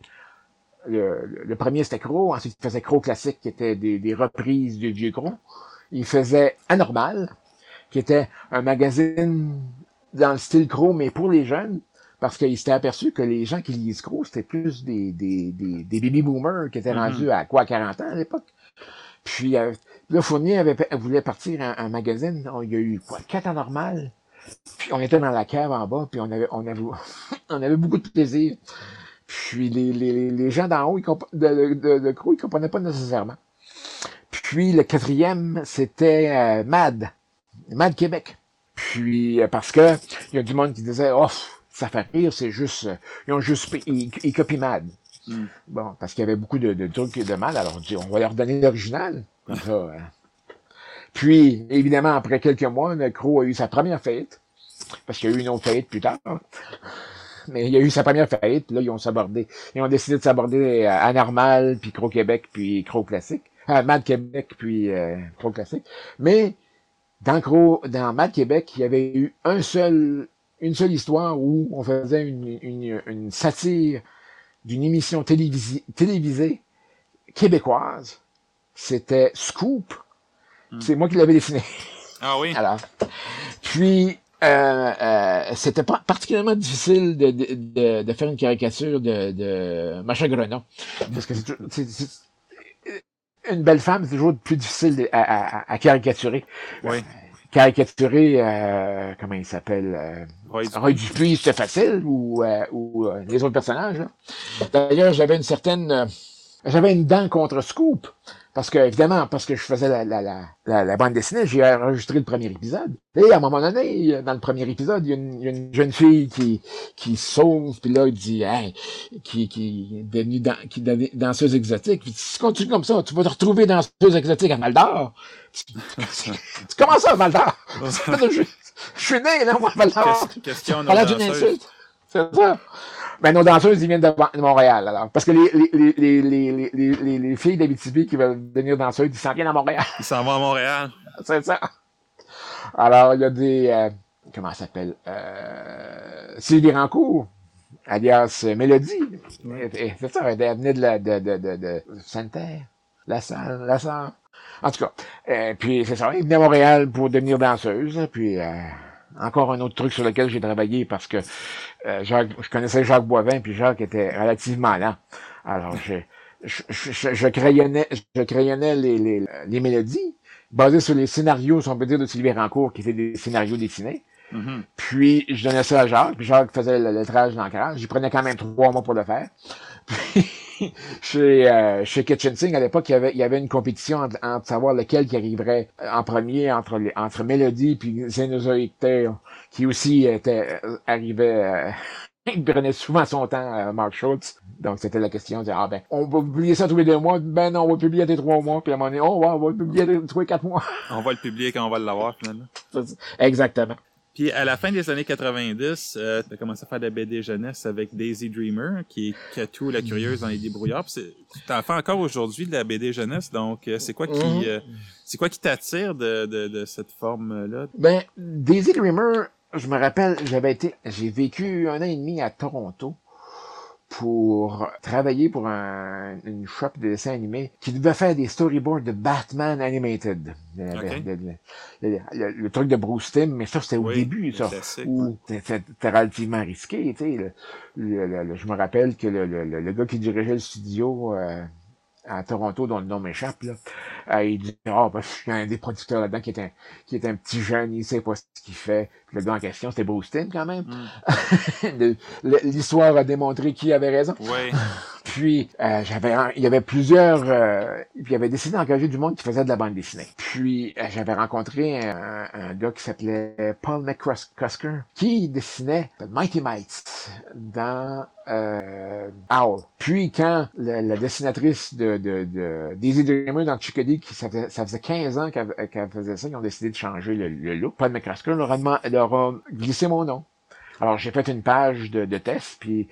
Le, le- premier, c'était Crow. Ensuite, il faisait Crow classique, qui était des, des reprises du vieux Crow. Il faisait Anormal, qui était un magazine dans le style Crow, mais pour les jeunes, parce qu'il s'était aperçu que les gens qui lisent Crow, c'était plus des, des, des, des baby boomers qui étaient Mhm. rendus à quoi, 40 ans à l'époque. Puis, euh, Là, Fournier avait, voulait partir un, un magazine. On- Il y a eu quoi, quatre ans normal. Puis on était dans la cave en bas, puis on avait, on avait, on avait beaucoup de plaisir. Puis les, les, les gens d'en haut, ils de, de, de, de Croix, ils comprenaient pas nécessairement. Puis le quatrième, c'était euh, MAD, MAD Québec. Puis euh, parce que il y a du monde qui disait, oh, ça fait rire, c'est juste, euh, ils ont juste, ils, ils copient MAD. Mm. Bon, parce qu'il y avait beaucoup de, de trucs de mal, alors on dit, on va leur donner l'original. Comme ça, hein. Puis, évidemment, après quelques mois, Necro a eu sa première faillite, parce qu'il y a eu une autre faillite plus tard. Mais il y a eu sa première faillite, là, ils ont s'abordé. Ils ont décidé de s'aborder à Anormal, puis Cro Québec, puis Cro Classique. Ah, Mad Québec, puis euh, Cro Classique. Mais, dans Cro, dans Mad Québec, il y avait eu un seul, une seule histoire où on faisait une, une, une satire d'une émission télévisée, télévisée québécoise. C'était Scoop. Hmm. C'est moi qui l'avais dessiné. Ah oui? Alors, puis euh, euh, c'était pas particulièrement difficile de, de, de, de faire une caricature de, de Macha Grenon. Parce que c'est tou- c'est- c'est- une belle femme, c'est toujours plus difficile à, à- à caricaturer. Oui. Caricaturer, euh, comment il s'appelle euh, Roy Dupuis. Roy Dupuis, c'était facile, ou, euh, ou euh, les autres personnages. là. D'ailleurs, j'avais une certaine... euh, j'avais une dent contre Scoop. Parce que, évidemment, parce que je faisais la, la, la, la, la bande dessinée, j'ai enregistré le premier épisode. Et à un moment donné, dans le premier épisode, il y a une, y a une jeune fille qui, qui sauve, puis là, il dit, hey, qui, qui est devenue qui danseuse exotique. Puis, si tu continues comme ça, tu vas te retrouver danseuse exotique à Val d'Or. Tu, tu commences ça à je, je suis né, là, moi, à Val d'Or. Qu'est-ce qu'est-ce qu'il y a d'une danseuses? insulte. C'est ça. Ben, nos danseuses, ils viennent de, Montréal, alors. Parce que les, les, les, les, les, les, les, les filles d'Abitibi qui veulent devenir danseuses, ils s'en viennent à Montréal. Il s'en va à Montréal. C'est ça. Alors, il y a des, euh, comment ça s'appelle, euh, Sylvie Rancourt, alias Mélodie. C'est ça, elle venait de la, de, de, de, de Sainte-Terre, la salle, la salle. En tout cas, euh, puis c'est ça, il venait à Montréal pour devenir danseuse, puis euh, encore un autre truc sur lequel j'ai travaillé parce que euh, Jacques, je connaissais Jacques Boivin, puis Jacques était relativement lent. Alors, je, je, je, je crayonnais, je crayonnais les, les, les mélodies basées sur les scénarios, si on peut dire, de Sylvie Rancourt, qui étaient des scénarios dessinés. Mhm. Puis, je donnais ça à Jacques, puis Jacques faisait le lettrage d'ancrage. J'y prenais quand même trois mois pour le faire. Puis, chez, euh, chez Kitchen Sing, à l'époque, il y avait, il y avait une compétition entre, entre savoir lequel qui arriverait en premier entre, les, entre Mélodie puis Xenozoic qui aussi était, euh, arrivait, euh, il prenait souvent son temps, euh, Mark Schultz. Donc, c'était la question de, ah ben, on va publier ça tous les deux mois. Ben non, on va publier des trois mois. Puis à un moment donné, oh, ouais, on va publier des- tous les quatre mois. On va le publier quand on va l'avoir, finalement. Exactement. Puis à la fin des années 90, euh, tu as commencé à faire de la BD jeunesse avec Daisy Dreamer, qui est Katou la curieuse dans les débrouillards. Tu en fais encore aujourd'hui de la BD jeunesse, donc euh, c'est quoi qui Mhm. euh, c'est quoi qui t'attire de, de, de cette forme-là? Ben, Daisy Dreamer, je me rappelle, j'avais été, j'ai vécu un an et demi à Toronto pour travailler pour un, une shop de dessins animés qui devait faire des storyboards de Batman Animated. Le, Ok. le- le- le- le- le truc de Bruce Timm, mais ça, c'était au Oui, début, ça. Où c'était relativement risqué, tu sais. je me rappelle que le, le, le- le gars qui dirigeait le studio euh, à Toronto, dont le nom m'échappe, là, euh, il dit, ah, ben, il y a un des producteurs là-dedans qui est un, qui est un petit jeune, il sait pas ce qu'il fait. Puis le gars en question, c'était Bruce Timm, quand même. Mm. L'histoire a démontré qui avait raison. Oui. Puis euh, j'avais, il y avait plusieurs, euh, puis il avait décidé d'engager du monde qui faisait de la bande dessinée. Puis euh, j'avais rencontré un, gars qui s'appelait Paul McCusker, qui dessinait Mighty Mites dans euh, Owl. Puis quand la, dessinatrice de, de, Daisy Dreamer dans Chickadee, qui ça faisait, ça faisait 15 ans qu'elle faisait ça, ils ont décidé de changer le, look. Paul McCusker leur a, leur a glissé mon nom. Alors j'ai fait une page de, de test, puis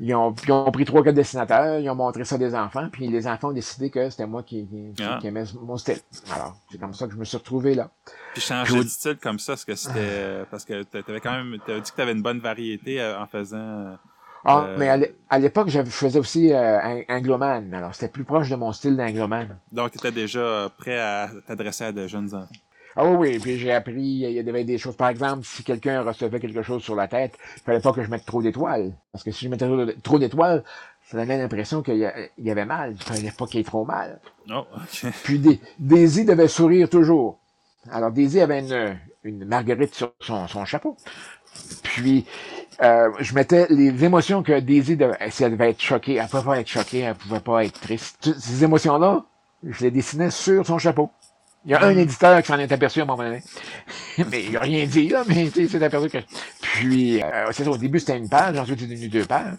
ils ont, ils ont pris trois quatre dessinateurs, ils ont montré ça à des enfants, puis les enfants ont décidé que c'était moi qui, qui, Ah. qui aimais mon style. Alors, c'est comme ça que je me suis retrouvé là. Puis changer de style comme ça, parce que c'était parce que t'a- t'avais quand même t'avais dit que t'avais une bonne variété euh, en faisant Ah, Euh, mais à l'é- à l'époque, je faisais aussi euh, un- Angloman. Alors, c'était plus proche de mon style d'Angloman. donc t'étais déjà prêt à t'adresser à de jeunes enfants. Ah oui, oui, puis j'ai appris, il y avait des choses. Par exemple, si quelqu'un recevait quelque chose sur la tête, il fallait pas que je mette trop d'étoiles. Parce que si je mettais trop d'é- trop d'étoiles, ça donnait l'impression qu'il y, avait mal. Il fallait pas qu'il y ait trop mal. Oh, ok. Puis Dai- Daisy devait sourire toujours. Alors Daisy avait une, une marguerite sur son, son chapeau. Puis euh, je mettais les émotions que Daisy devait, si elle devait être choquée, elle pouvait pas être choquée, elle pouvait pas être triste. Ces émotions-là, je les dessinais sur son chapeau. Il y a un éditeur qui s'en est aperçu à un moment donné. mais il n'a rien dit, là, mais il s'est aperçu que... Puis, euh, c'est ça, au début, c'était une page, ensuite, c'est devenu deux pages.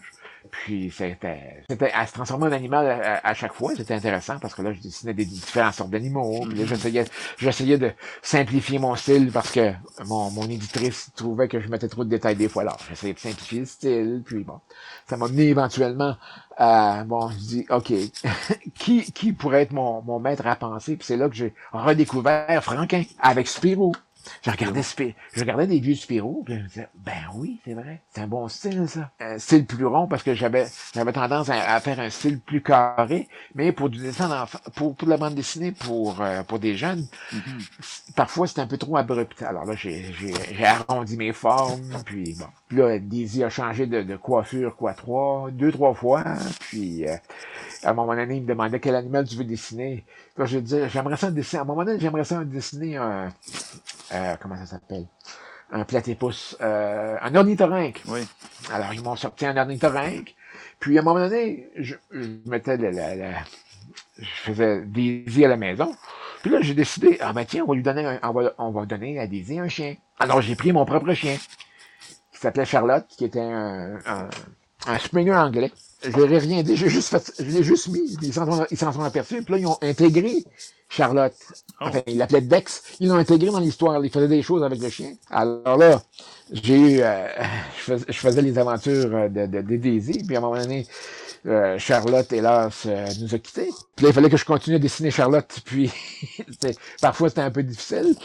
Puis c'était, c'était à se transformer en animal à, chaque fois. C'était intéressant parce que là, je dessinais des différentes sortes d'animaux. Puis là, j'essayais, j'essayais de simplifier mon style parce que mon, mon éditrice trouvait que je mettais trop de détails des fois. Alors, j'essayais de simplifier le style. Puis bon, ça m'a mené éventuellement à, bon, je dis, OK, qui, qui pourrait être mon, mon maître à penser? Puis c'est là que j'ai redécouvert Franquin avec Spirou. Je regardais, je regardais des vieux Spirou, puis je me disais, ben oui, c'est vrai, c'est un bon style, ça. Un style plus rond, parce que j'avais, j'avais tendance à, faire un style plus carré, mais pour du dessin d'enfant, pour, pour de la bande dessinée, pour, euh, pour des jeunes, mm-hmm. parfois c'est un peu trop abrupt. Alors là, j'ai, j'ai, arrondi mes formes, puis bon. Puis là, Daisy a changé de, de coiffure, quoi, trois, deux, trois fois, puis euh, à un moment donné, il me demandait quel animal tu veux dessiner. Là, je disais, j'aimerais ça dessiner, à un moment donné, j'aimerais ça dessiner un, euh, comment ça s'appelle? Un platypus, euh, un ornithorynque. Oui. Alors, ils m'ont sorti un ornithorynque. Puis, à un moment donné, je, je mettais la, la, je faisais Daisy à la maison. Puis là, j'ai décidé, ah ben tiens, on va lui donner un, on va, on va donner à Daisy un chien. Alors, j'ai pris mon propre chien, qui s'appelait Charlotte, qui était un, un, un Springer anglais. Je leur ai rien dit, j'ai juste fait, je l'ai juste mis, ils s'en sont, ils s'en sont aperçus, puis là, ils ont intégré Charlotte. Oh. Enfin, ils l'appelaient Dex. Ils l'ont intégré dans l'histoire, ils faisaient des choses avec le chien. Alors là, j'ai eu, euh, je, faisais, les aventures de, de, de, Daisy, puis à un moment donné, euh, Charlotte, hélas, euh, nous a quittés. Puis là, il fallait que je continue à dessiner Charlotte, puis parfois c'était un peu difficile.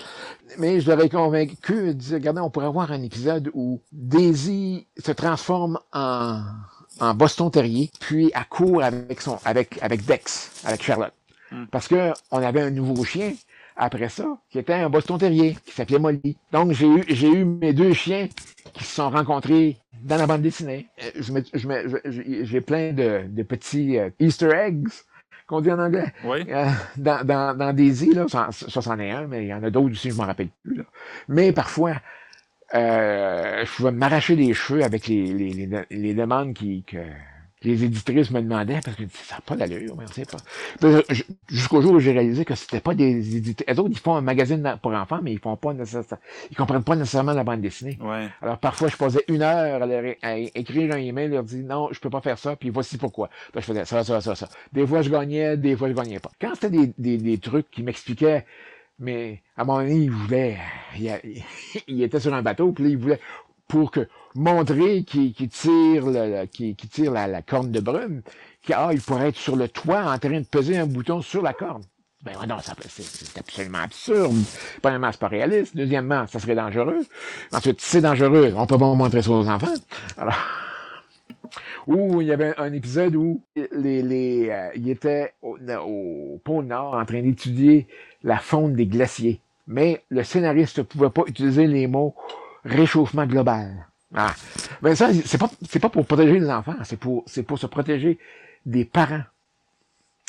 Mais je ai convaincu, de regardez, on pourrait avoir un épisode où Daisy se transforme en en Boston Terrier, puis à court avec son, avec, avec Dex, avec Charlotte. Hmm. Parce que on avait un nouveau chien après ça, qui était un Boston Terrier, qui s'appelait Molly. Donc j'ai eu, j'ai eu mes deux chiens qui se sont rencontrés dans la bande dessinée. Euh, je je j'ai plein de, de petits euh, Easter eggs qu'on dit en anglais. Oui. Euh, dans, dans, dans Daisy, là, ça, ça c'en est un, mais il y en a d'autres aussi, je m'en rappelle plus. Là. Mais parfois, euh, je pouvais m'arracher les cheveux avec les, les, les, les demandes qui, que les éditrices me demandaient parce que ça n'a pas d'allure, mais on sait pas. Jusqu'au jour où j'ai réalisé que c'était pas des éditrices. Elles autres, ils font un magazine pour enfants, mais ils font pas nécessairement, ils comprennent pas nécessairement la bande dessinée. Ouais. Alors parfois, je posais une heure à, leur, à écrire un email, leur dire non, je peux pas faire ça, puis voici pourquoi. je faisais ça, ça, ça, ça. Des fois, je gagnais, des fois, je gagnais pas. Quand c'était des, des, des trucs qui m'expliquaient mais à un moment donné, il voulait, il, était sur un bateau, puis là, il voulait, pour que montrer qu'il tire, la, corne de brume, qu'il ah, pourrait être sur le toit en train de peser un bouton sur la corne. Ben non, c'est absolument absurde. Premièrement, c'est pas réaliste. Deuxièmement, ça serait dangereux. Ensuite, c'est dangereux. On peut pas montrer ça aux enfants. Alors, où il y avait un épisode où les, les, euh, il était au, au pôle Nord en train d'étudier la fonte des glaciers. Mais le scénariste ne pouvait pas utiliser les mots réchauffement global. Ah. Ben ça, c'est pas, c'est pas pour protéger les enfants, c'est pour, c'est pour se protéger des parents.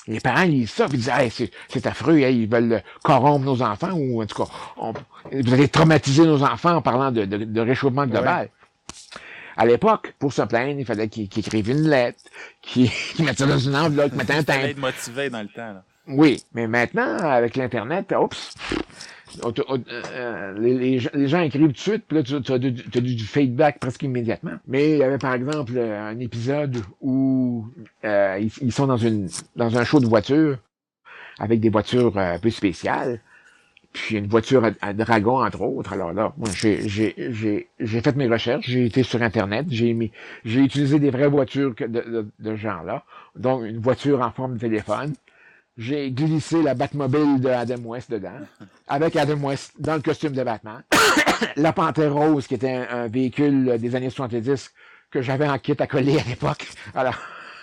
Les parents, ils disent ça, ils disent, hey, c'est, c'est affreux, ils veulent corrompre nos enfants, ou en tout cas, vous allez traumatiser nos enfants en parlant de, de, réchauffement global. À l'époque, pour se plaindre, il fallait qu'ils, écrivent une lettre, qu'ils, mettent ça dans une enveloppe, qu'ils mettent un timbre. être motivé dans le temps, là. Oui, mais maintenant, avec l'Internet, oups, euh, euh, les, gens écrivent tout de suite, puis là, tu, as, du, feedback presque immédiatement. Mais il y avait, par exemple, un épisode où euh, ils, sont dans, une, dans un show de voiture, avec des voitures un peu spéciales, puis une voiture à, dragon, entre autres. Alors là, moi, j'ai fait mes recherches, j'ai été sur Internet, j'ai utilisé des vraies voitures de, de, de genre-là, donc une voiture en forme de téléphone, j'ai glissé la Batmobile de Adam West dedans, avec Adam West dans le costume de Batman. la Panthère Rose, qui était un, véhicule des années 70 que j'avais en kit à coller à l'époque. Alors,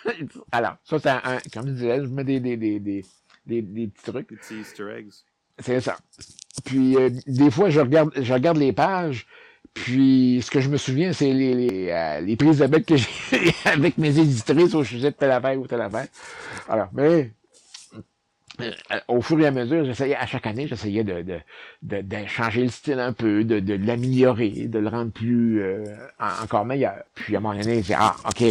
alors, ça, c'est un, comme je disais, je mets des, des, des, des, des, des petits trucs. Des petits Easter eggs. C'est ça. Puis, euh, des fois, je regarde, je regarde les pages, puis, ce que je me souviens, c'est les, les, euh, les prises de bec que j'ai avec mes éditrices au sujet de telle affaire ou telle affaire. Alors, mais au fur et à mesure, j'essayais, à chaque année, j'essayais de, de, de, de, changer le style un peu, de, de l'améliorer, de le rendre plus, euh, encore meilleur. Puis à un moment donné, j'ai ah, ok,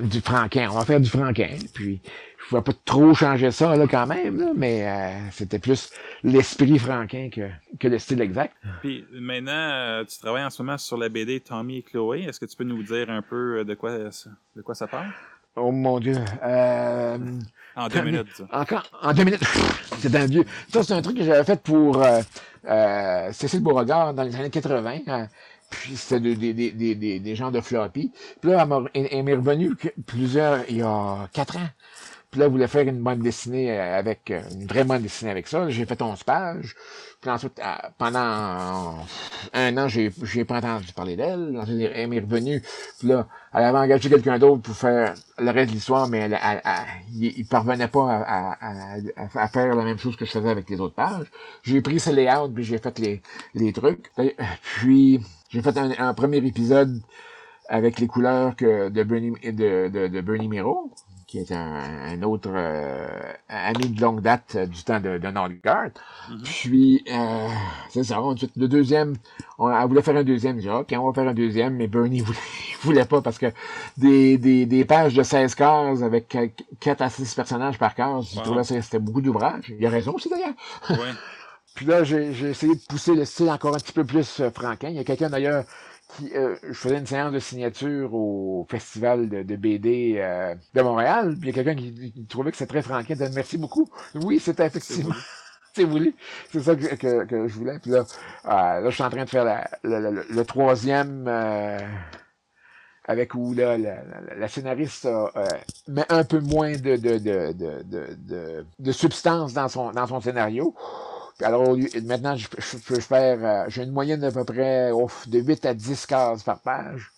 du franquin, on va faire du franquin. Puis je pouvais pas trop changer ça là quand même, là, mais euh, c'était plus l'esprit franquin que, que le style exact. Puis maintenant, euh, tu travailles en ce moment sur la BD Tommy et Chloé. Est-ce que tu peux nous dire un peu de quoi de quoi ça parle? Oh mon dieu. Euh, en deux minutes. Ça. Encore, en deux minutes? c'est un vieux. Ça, c'est un truc que j'avais fait pour euh, euh, Cécile Beauregard dans les années 80. Hein. Puis c'était des, des, des, des, des gens de floppy. Puis là, elle m'est revenue plusieurs, il y a quatre ans. Puis là, elle voulait faire une bande dessinée avec, une vraie bande dessinée avec ça. J'ai fait 11 pages. Puis ensuite, pendant un an, j'ai, j'ai pas entendu parler d'elle. Elle m'est revenue. Puis là, elle avait engagé quelqu'un d'autre pour faire le reste de l'histoire, mais elle, elle, il, parvenait pas à, à, faire la même chose que je faisais avec les autres pages. J'ai pris ce layout, puis j'ai fait les, les trucs. Puis, j'ai fait un, premier épisode avec les couleurs que de Bernie, de, de, de Bernie Miro qui est un, autre euh, ami de longue date euh, du temps de, de Nordgard. Mm-hmm. Puis, euh, c'est ça. Ensuite, le deuxième, on, elle voulait faire un deuxième. J'ai OK, on va faire un deuxième, mais Bernie voulait, voulait pas parce que des, des, des pages de 16 cases avec 4 à 6 personnages par case, je trouvais que c'était beaucoup d'ouvrage. Il a raison aussi, d'ailleurs. Ouais. Puis là, j'ai essayé de pousser le style encore un petit peu plus franquin. Il y a quelqu'un d'ailleurs euh, je faisais une séance de signature au festival de, BD euh, de Montréal, puis il y a quelqu'un qui, trouvait que c'était très franquin, disait merci beaucoup. Oui, c'était effectivement. C'est voulu. C'est ça que, que, je voulais. Puis là, euh, là, je suis en train de faire la, le troisième avec où là, la, scénariste met un peu moins de, de, de, de, de, substance dans son, dans son scénario. Alors, maintenant, je, peux faire, euh, j'ai une moyenne d'à peu près ouf, de 8 à 10 cases par page.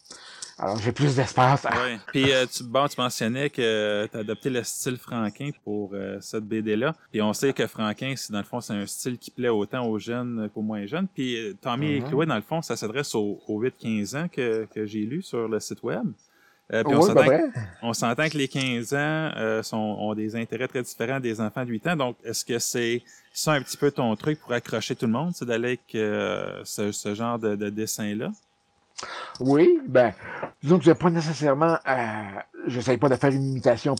Alors, j'ai plus d'espace. Oui. Puis, euh, tu, bon, tu mentionnais que tu as adopté le style Franquin pour euh, cette BD-là. Puis, on sait que Franquin, c'est, dans le fond, c'est un style qui plaît autant aux jeunes qu'aux moins jeunes. Puis, Tommy et mm-hmm. Chloé, dans le fond, ça s'adresse aux, aux 8-15 ans que, que j'ai lu sur le site web. Euh, puis on s'entend que les 15 ans euh, sont, ont des intérêts très différents des enfants de 8 ans. Donc, est-ce que c'est ça un petit peu ton truc pour accrocher tout le monde, c'est d'aller avec euh, ce, ce, genre de, de dessin-là? Oui, ben, disons que je pas nécessairement, euh, j'essaye pas de faire une imitation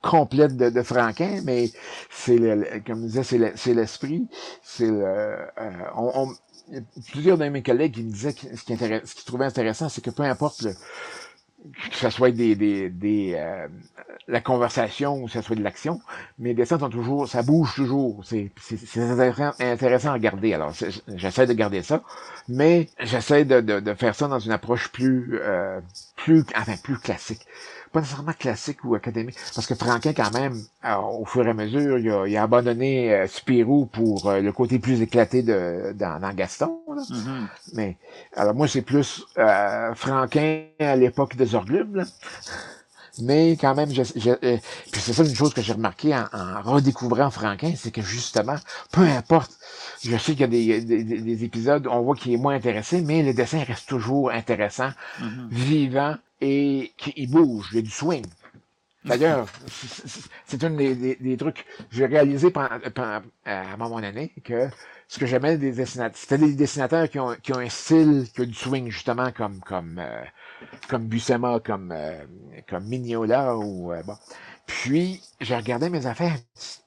complète de, de Franquin, mais c'est le, comme je disais, c'est l'esprit, c'est le, euh, on, on, plusieurs de mes collègues qui me disaient que ce qui, ce qui trouvaient intéressant, c'est que peu importe le, que ce soit des, des, des euh, la conversation ou que ce soit de l'action, les dessins sont toujours, ça bouge toujours. C'est, c'est, intéressant, intéressant à regarder. Alors, j'essaie de garder ça, mais j'essaie de, de, de, faire ça dans une approche plus, euh, plus, enfin, plus classique pas nécessairement classique ou académique, parce que Franquin, quand même, euh, au fur et à mesure, il a, il a abandonné euh, Spirou pour euh, le côté plus éclaté de dans, dans Gaston. Là. Mm-hmm. Mais alors moi, c'est plus euh, Franquin à l'époque des Orglumes. Mais quand même, je, je puis c'est ça une chose que j'ai remarqué en, en, redécouvrant Franquin, c'est que justement, peu importe, je sais qu'il y a des, des, des épisodes, on voit qu'il est moins intéressé, mais le dessin reste toujours intéressant, mm-hmm. vivant, et qu'il bouge, il y a du swing. D'ailleurs, c'est un des, des, trucs que j'ai réalisé pendant, pendant, à mon année, que ce que j'aimais des dessinateurs, c'était des dessinateurs qui ont, qui ont un style qui a du swing, justement, comme comme euh, comme Buscema, comme euh, comme Mignola ou euh, bon. Puis, j'ai regardé mes affaires.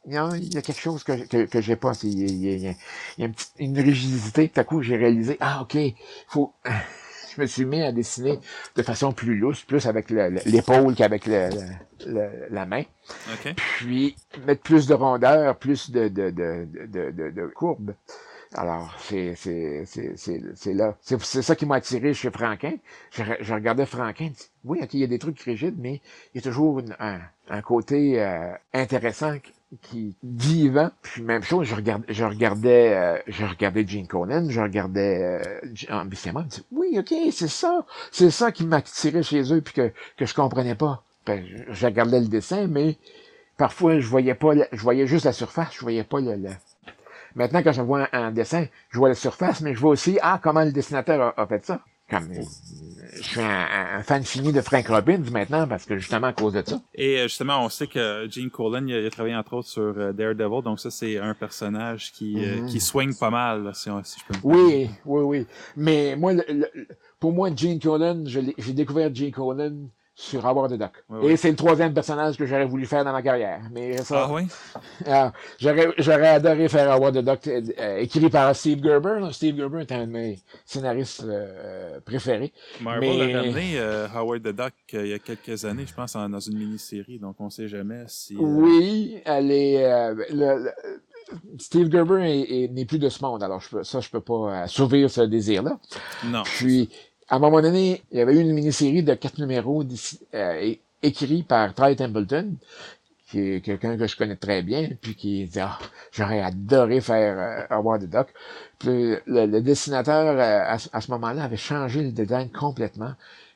Il y a, il y a quelque chose que, que, que j'ai pas. Il y a, il y a, il y a une, petite, une rigidité. Tout à coup, j'ai réalisé, ah, OK, faut je me suis mis à dessiner de façon plus lousse, plus avec l'épaule qu'avec la main. Puis mettre plus de rondeur, plus de, de, de, de, de, de courbe. Alors, c'est, là. C'est, ça qui m'a attiré chez Franquin. Je, je regardais Franquin, oui, ok, il y a des trucs rigides, mais il y a toujours un, un côté euh, intéressant qui vivant. Puis même chose, je regardais, je regardais, euh, je regardais Gene Conan, je regardais euh, me dit, oui, ok, c'est ça, c'est ça qui m'a attiré chez eux puis que que je comprenais pas. Ben, je, regardais le dessin, mais parfois je voyais pas, je voyais juste la surface, je voyais pas le, Maintenant, quand je vois un, dessin, je vois la surface, mais je vois aussi, ah, comment le dessinateur a fait ça. Comme, je suis un, fan fini de Frank Robbins maintenant parce que justement à cause de ça. Et euh, justement, on sait que Gene Colan il a, travaillé entre autres sur euh, Daredevil, donc ça c'est un personnage qui euh, mm-hmm. qui swing pas mal, si, si, je peux me Oui, oui, oui. Mais moi, pour moi, Gene Colan, j'ai découvert Gene Colan sur Howard the Duck. Et c'est le troisième personnage que j'aurais voulu faire dans ma carrière. Mais ça, Ah oui? ah, j'aurais, adoré faire Howard the Duck, euh, euh, écrit par Steve Gerber. là. Steve Gerber est un de mes scénaristes euh, préférés. Marvel Mais- a ramené euh, Howard the Duck euh, il y a quelques années, je pense, en- dans une mini-série, donc on sait jamais si... euh, Oui, elle est. euh, le- le- Steve Gerber est- est- n'est plus de ce monde, alors je peux, ça, je peux pas euh, sauver ce désir-là. Non. Puis, à un moment donné, il y avait eu une mini-série de quatre numéros euh, é- écrit par Ty Templeton, qui est quelqu'un que je connais très bien, puis qui dit ah, j'aurais adoré faire euh, Howard the Duck. Puis le, le dessinateur euh, à ce moment-là avait changé le design complètement.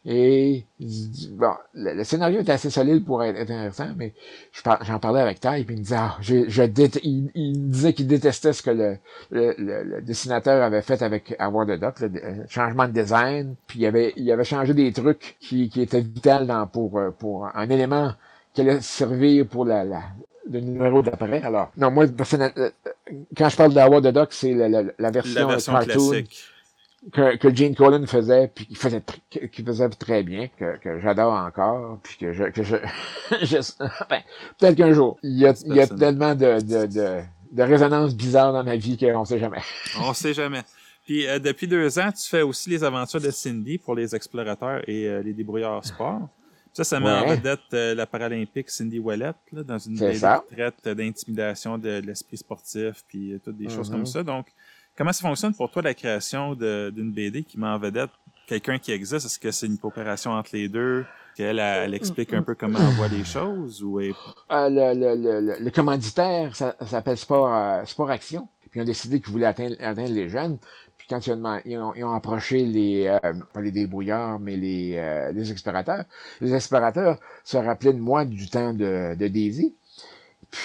Et bon, le, le scénario était assez solide pour être intéressant, mais je par- j'en parlais avec Ty, puis il me disait ah, je, je il, il me disait qu'il détestait ce que le, le, le- dessinateur avait fait avec Howard the Duck, le, le changement de design, puis il avait, il avait changé des trucs qui, qui étaient vitaux dans, pour, euh, pour un élément qui allait servir pour la, la, le numéro d'après. Alors, non, moi, personnel- euh, quand je parle d'Howard the Duck, c'est la, la, la version, La version cartoon classique. Que, que Gene Colan faisait, puis qu'il faisait, qu'il faisait très bien, que, que j'adore encore, puis que je, que je, je enfin, peut-être qu'un jour, il y a, il y a tellement de, de, de, de résonances bizarres dans ma vie qu'on sait jamais. On sait jamais. Puis euh, depuis deux ans, tu fais aussi les aventures de Cindy pour les explorateurs et euh, les débrouillards sport. Ça, ça met en Ouais. vedette euh, la paralympique Cindy Wallet, là, dans une qui traite d'intimidation de, de l'esprit sportif, puis euh, toutes des choses comme ça. Donc, comment ça fonctionne pour toi la création d'une BD qui met en vedette? Quelqu'un qui existe? Est-ce que c'est une coopération entre les deux? elle, elle explique un peu comment on voit les choses? Ou elle- Euh, le, le, le, le, commanditaire, ça, ça s'appelle Sport, euh, Sport Action. Puis ils ont décidé qu'ils voulaient atteindre, atteindre les jeunes. Puis quand ils ont, ils ont, ils ont approché les, euh, pas les débrouillards, mais les, euh, les explorateurs, les explorateurs se rappelaient de moi du temps de, de Daisy.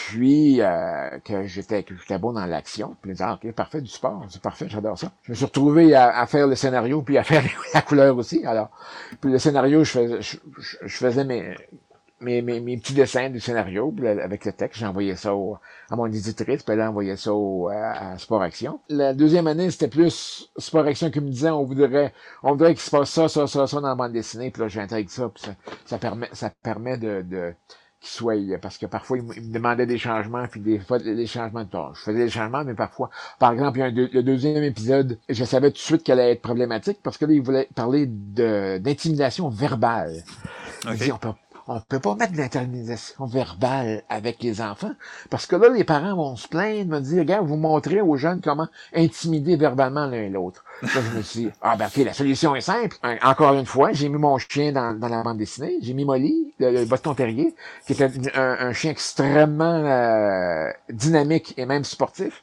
Puis euh, que j'étais j'étais bon dans l'action. Puis ah, ok, parfait, du sport, c'est parfait, j'adore ça. Je me suis retrouvé à, à faire le scénario puis à faire la couleur aussi. Alors, puis le scénario, je faisais, je, je- faisais mes, mes, mes, petits dessins du scénario avec le texte. J'envoyais ça au- à mon éditrice, puis elle envoyait ça au- à, à Sport Action. La deuxième année, c'était plus Sport Action qui me disait on voudrait on voudrait qu'il se passe ça, ça, ça, ça dans la bande dessinée, puis là j'intègre ça, puis ça, ça permet ça permet de, de qu'il soit parce que parfois il me demandait des changements puis des fois des changements de tâches. Je faisais des changements mais parfois par exemple il y a un deux- le deuxième épisode je savais tout de suite qu'elle allait être problématique parce que là il voulait parler de d'intimidation verbale. Il OK. dit, on peut, on peut pas mettre l'intermédiation verbale avec les enfants, parce que là, les parents vont se plaindre, me dire, regarde, vous montrez aux jeunes comment intimider verbalement l'un et l'autre. Là, je me suis dit, ah ben ok, la solution est simple. Encore une fois, j'ai mis mon chien dans, la bande dessinée, j'ai mis Molly, le, le boston terrier, qui est un, chien extrêmement euh, dynamique et même sportif,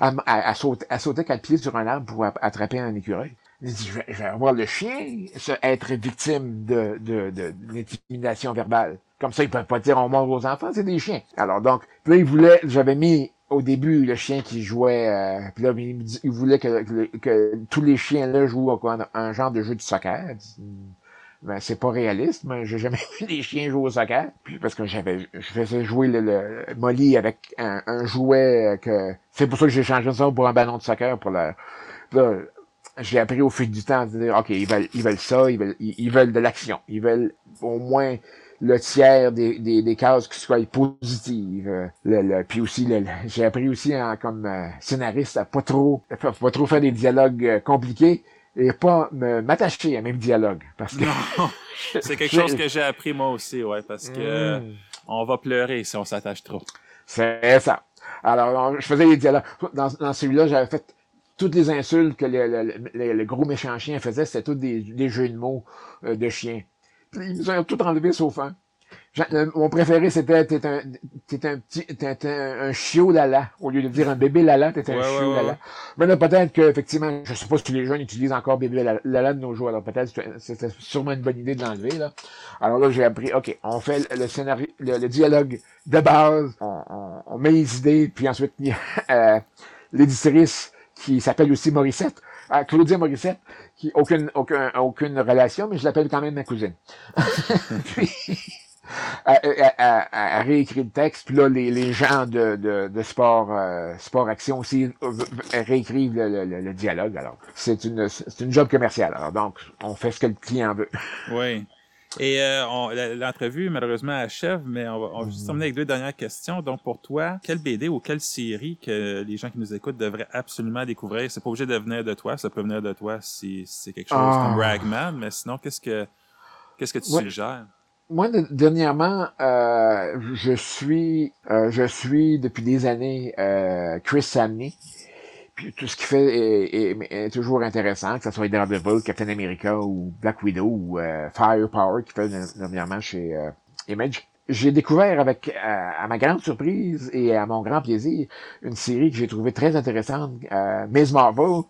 à, à, sauter, à sauter quatre pieds sur un arbre pour attraper un écureuil. Il dit, je vais, je vais voir le chien se, être victime de, de, de, d'intimidation verbale. Comme ça, ils peuvent pas dire on mord aux enfants, c'est des chiens. Alors donc, puis là, il voulait, j'avais mis au début le chien qui jouait, euh, puis là, il, il voulait que, que, que tous les chiens-là jouent à quoi, un genre de jeu de soccer. Ben, c'est pas réaliste, mais j'ai jamais vu des chiens jouer au soccer. Puis parce que j'avais, je faisais jouer le, le Molly avec un, un jouet euh, que, c'est pour ça que j'ai changé ça pour un ballon de soccer pour le, là, j'ai appris au fil du temps à dire, OK, ils veulent, ils veulent ça, ils veulent, ils, ils veulent de l'action. Ils veulent au moins le tiers des, des, des cases qui soient positives. Euh, Le, le- puis aussi, le- le- j'ai appris aussi en- comme euh, scénariste à pas trop, pas, trop faire des dialogues euh, compliqués et pas m'attacher à même dialogue. Parce que Non, c'est quelque chose que j'ai appris moi aussi, ouais, parce que Mm. on va pleurer si on s'attache trop. C'est ça. Alors, on- je faisais les dialogues. Dans, dans celui-là, j'avais fait toutes les insultes que le, le, le- le gros méchant chien faisait, c'était tous des, des jeux de mots euh, de chien. Puis Ils nous ont tout enlevé sauf un. Euh, mon préféré, c'était t'es un, t'es un petit, t'es un, un chiot lala. Au lieu de dire un bébé lala, t'es un Ouais, chiot ouais, lala. ouais. Mais là, peut-être que, effectivement, je sais pas si les jeunes utilisent encore bébé lala, de nos jours. Alors peut-être que c'était sûrement une bonne idée de l'enlever, là. Alors là, j'ai appris, OK, on fait le, scénario, le, le dialogue de base, on, on, on met les idées, puis ensuite, euh, l'éditrice qui s'appelle aussi Morissette, euh, Claudia Morissette, qui aucune, aucun, aucune relation, mais je l'appelle quand même ma cousine. puis, elle réécrit le texte, puis là, les, les gens de, de, de sport, euh, sport action aussi euh, réécrivent le, le, le- le dialogue. Alors, c'est une, c'est une job commerciale. Alors, donc, on fait ce que le client veut. Oui. Et euh, l'entrevue, malheureusement, achève, mais on va, on va juste Mhm. terminer avec deux dernières questions. Donc, pour toi, quelle BD ou quelle série que les gens qui nous écoutent devraient absolument découvrir? C'est pas obligé de venir de toi, ça peut venir de toi si c'est quelque chose Ah. comme Ragman, mais sinon, qu'est-ce que qu'est-ce que tu Ouais. suggères? Moi, de- dernièrement, euh, je suis, euh, je suis depuis des années euh, Chris Samney. Puis tout ce qu'il fait est, est- est toujours intéressant, que ce soit Daredevil, Captain America ou Black Widow ou euh, Firepower qui fait dernièrement chez euh, Image. J'ai découvert avec, euh, à ma grande surprise et à mon grand plaisir, une série que j'ai trouvée très intéressante, euh, Ms. Marvel,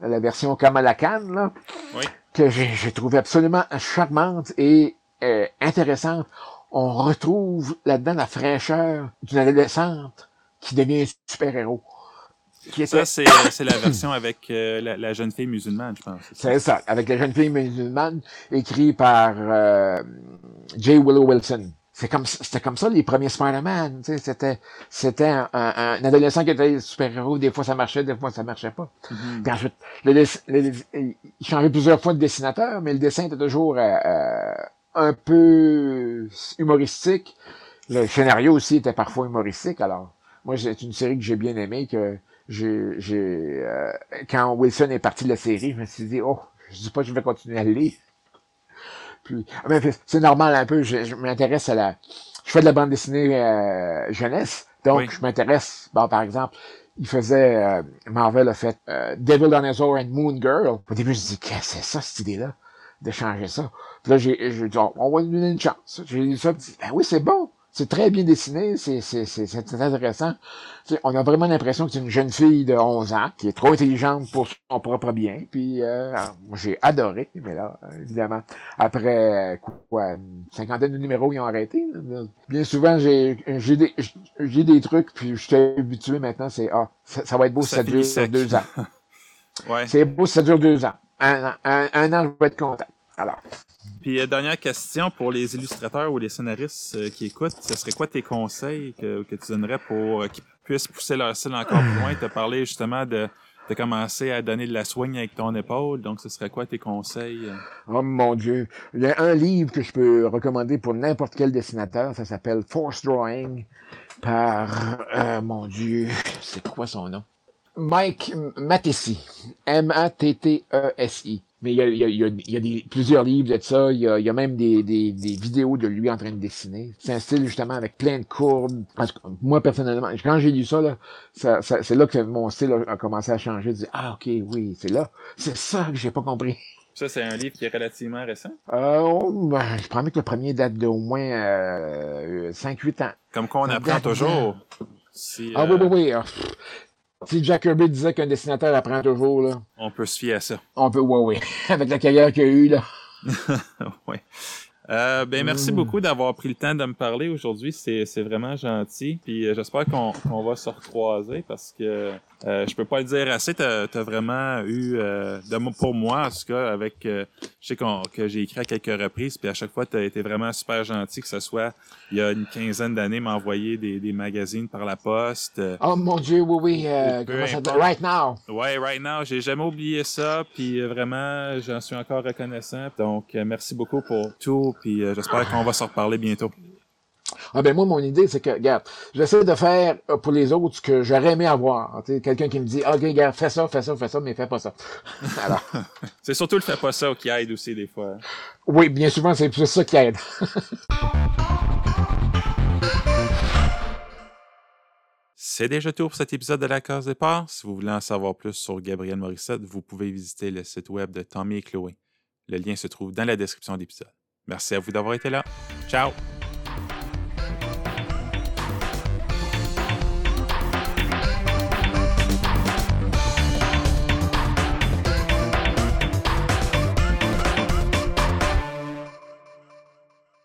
la version Kamala Khan, là, Oui. que j'ai j'ai trouvé absolument charmante et euh, intéressante. On retrouve là-dedans la fraîcheur d'une adolescente qui devient un super-héros. Ça, c'est c'est la version avec euh, la, la jeune fille musulmane, je pense. c'est ça, avec la jeune fille musulmane, écrit par euh, J. Willow Wilson. C'est comme c'était comme ça les premiers Spider-Man, tu sais, c'était c'était un, un- un adolescent qui était super-héros, des fois ça marchait, des fois ça marchait pas. Mhm. Puis ensuite, le le il changeait plusieurs fois de dessinateur, mais le dessin était toujours euh, euh, un peu humoristique. Le scénario aussi était parfois humoristique. Alors, moi, c'est une série que j'ai bien aimée, que j'ai, j'ai euh, quand Wilson est parti de la série, je me suis dit, oh, je dis pas que je vais continuer à le lire. Puis, mais c'est normal un peu, je, je m'intéresse à la, je fais de la bande dessinée euh, jeunesse, donc Oui. je m'intéresse, bon, par exemple, il faisait, euh, Marvel a fait euh, Devil Dinosaur and Moon Girl. Au début, je me dis, qu'est-ce que c'est ça, cette idée-là, de changer ça? Puis là, j'ai, j'ai dit, on va lui donner une chance. J'ai lu ça, puis dit, ben oui, c'est bon. C'est très bien dessiné, c'est, c'est, c'est, c'est très intéressant. On a vraiment l'impression que c'est une jeune fille de 11 ans qui est trop intelligente pour son propre bien. Puis euh, j'ai adoré, mais là, évidemment, après quoi, une cinquantaine de numéros, ils ont arrêté. Bien souvent, j'ai, j'ai des, j'ai des trucs, puis je suis habitué maintenant, c'est ah, ça, ça va être beau si Ça ça finit dure sec. deux ans. Ouais. C'est beau si ça dure deux ans. Un, an- un, un an, je vais être content. Alors, Puis, euh, dernière question pour les illustrateurs ou les scénaristes euh, qui écoutent, ce serait quoi tes conseils que, tu donnerais pour euh, qu'ils puissent pousser leur style encore plus loin? Tu as parlé justement de, de commencer à donner de la soigne avec ton épaule, donc ce serait quoi tes conseils? Oh mon Dieu. Il y a un livre que je peux recommander pour n'importe quel dessinateur. Ça s'appelle Force Drawing par, mon Dieu, c'est quoi son nom? Mike Mattesi. M-A-T-T-E-S-I. Mais il y a, il y a- il y a- il y a des, plusieurs livres de ça. Il y a, il y a même des, des, des vidéos de lui en train de dessiner. C'est un style justement avec plein de courbes. Parce que moi, personnellement, quand j'ai lu ça, là, ça, ça- c'est là que mon style a, commencé à changer. Je dis, ah, ok, oui, c'est là. C'est ça que j'ai pas compris. Ça, c'est un livre qui est relativement récent. Euh, oh, ben, je promets que le premier date d'au moins euh, 5-8 ans. Comme quoi on apprend toujours. Si, Ah euh, oui, oui, oui. Si Jack Kirby disait qu'un dessinateur apprend toujours, là, On peut se fier à ça. on peut, oui, oui. Avec la carrière qu'il a eue, là. oui. Euh, ben, merci Mm. beaucoup d'avoir pris le temps de me parler aujourd'hui. C'est, c'est vraiment gentil. Puis euh, j'espère qu'on, qu'on va se recroiser parce que euh, je peux pas le dire assez. T'as, t'as vraiment eu, euh, de, pour moi en tout cas, avec, euh, je sais qu'on, que j'ai écrit à quelques reprises. Puis à chaque fois, t'as été vraiment super gentil. Que ce soit il y a une quinzaine d'années, m'envoyer des, des magazines par la poste. Oh mon Dieu, oui, oui. Euh, comment ça? Right now. Ouais, right now, j'ai jamais oublié ça, puis vraiment, j'en suis encore reconnaissant. Donc, merci beaucoup pour tout, puis euh, j'espère qu'on va se reparler bientôt. Ah ben moi, mon idée, c'est que, regarde, j'essaie de faire euh, pour les autres ce que j'aurais aimé avoir. Quelqu'un qui me dit, OK, regarde, fais ça, fais ça, fais ça, mais fais pas ça. Alors, C'est surtout le fait pas ça qui aide aussi des fois. oui, bien souvent, c'est plus ça qui aide. C'est déjà tout pour cet épisode de La Case Départ. Si vous voulez en savoir plus sur Gabriel Morissette, vous pouvez visiter le site web de Tommy et Chloé. Le lien se trouve dans la description de l'épisode. Merci à vous d'avoir été là. Ciao!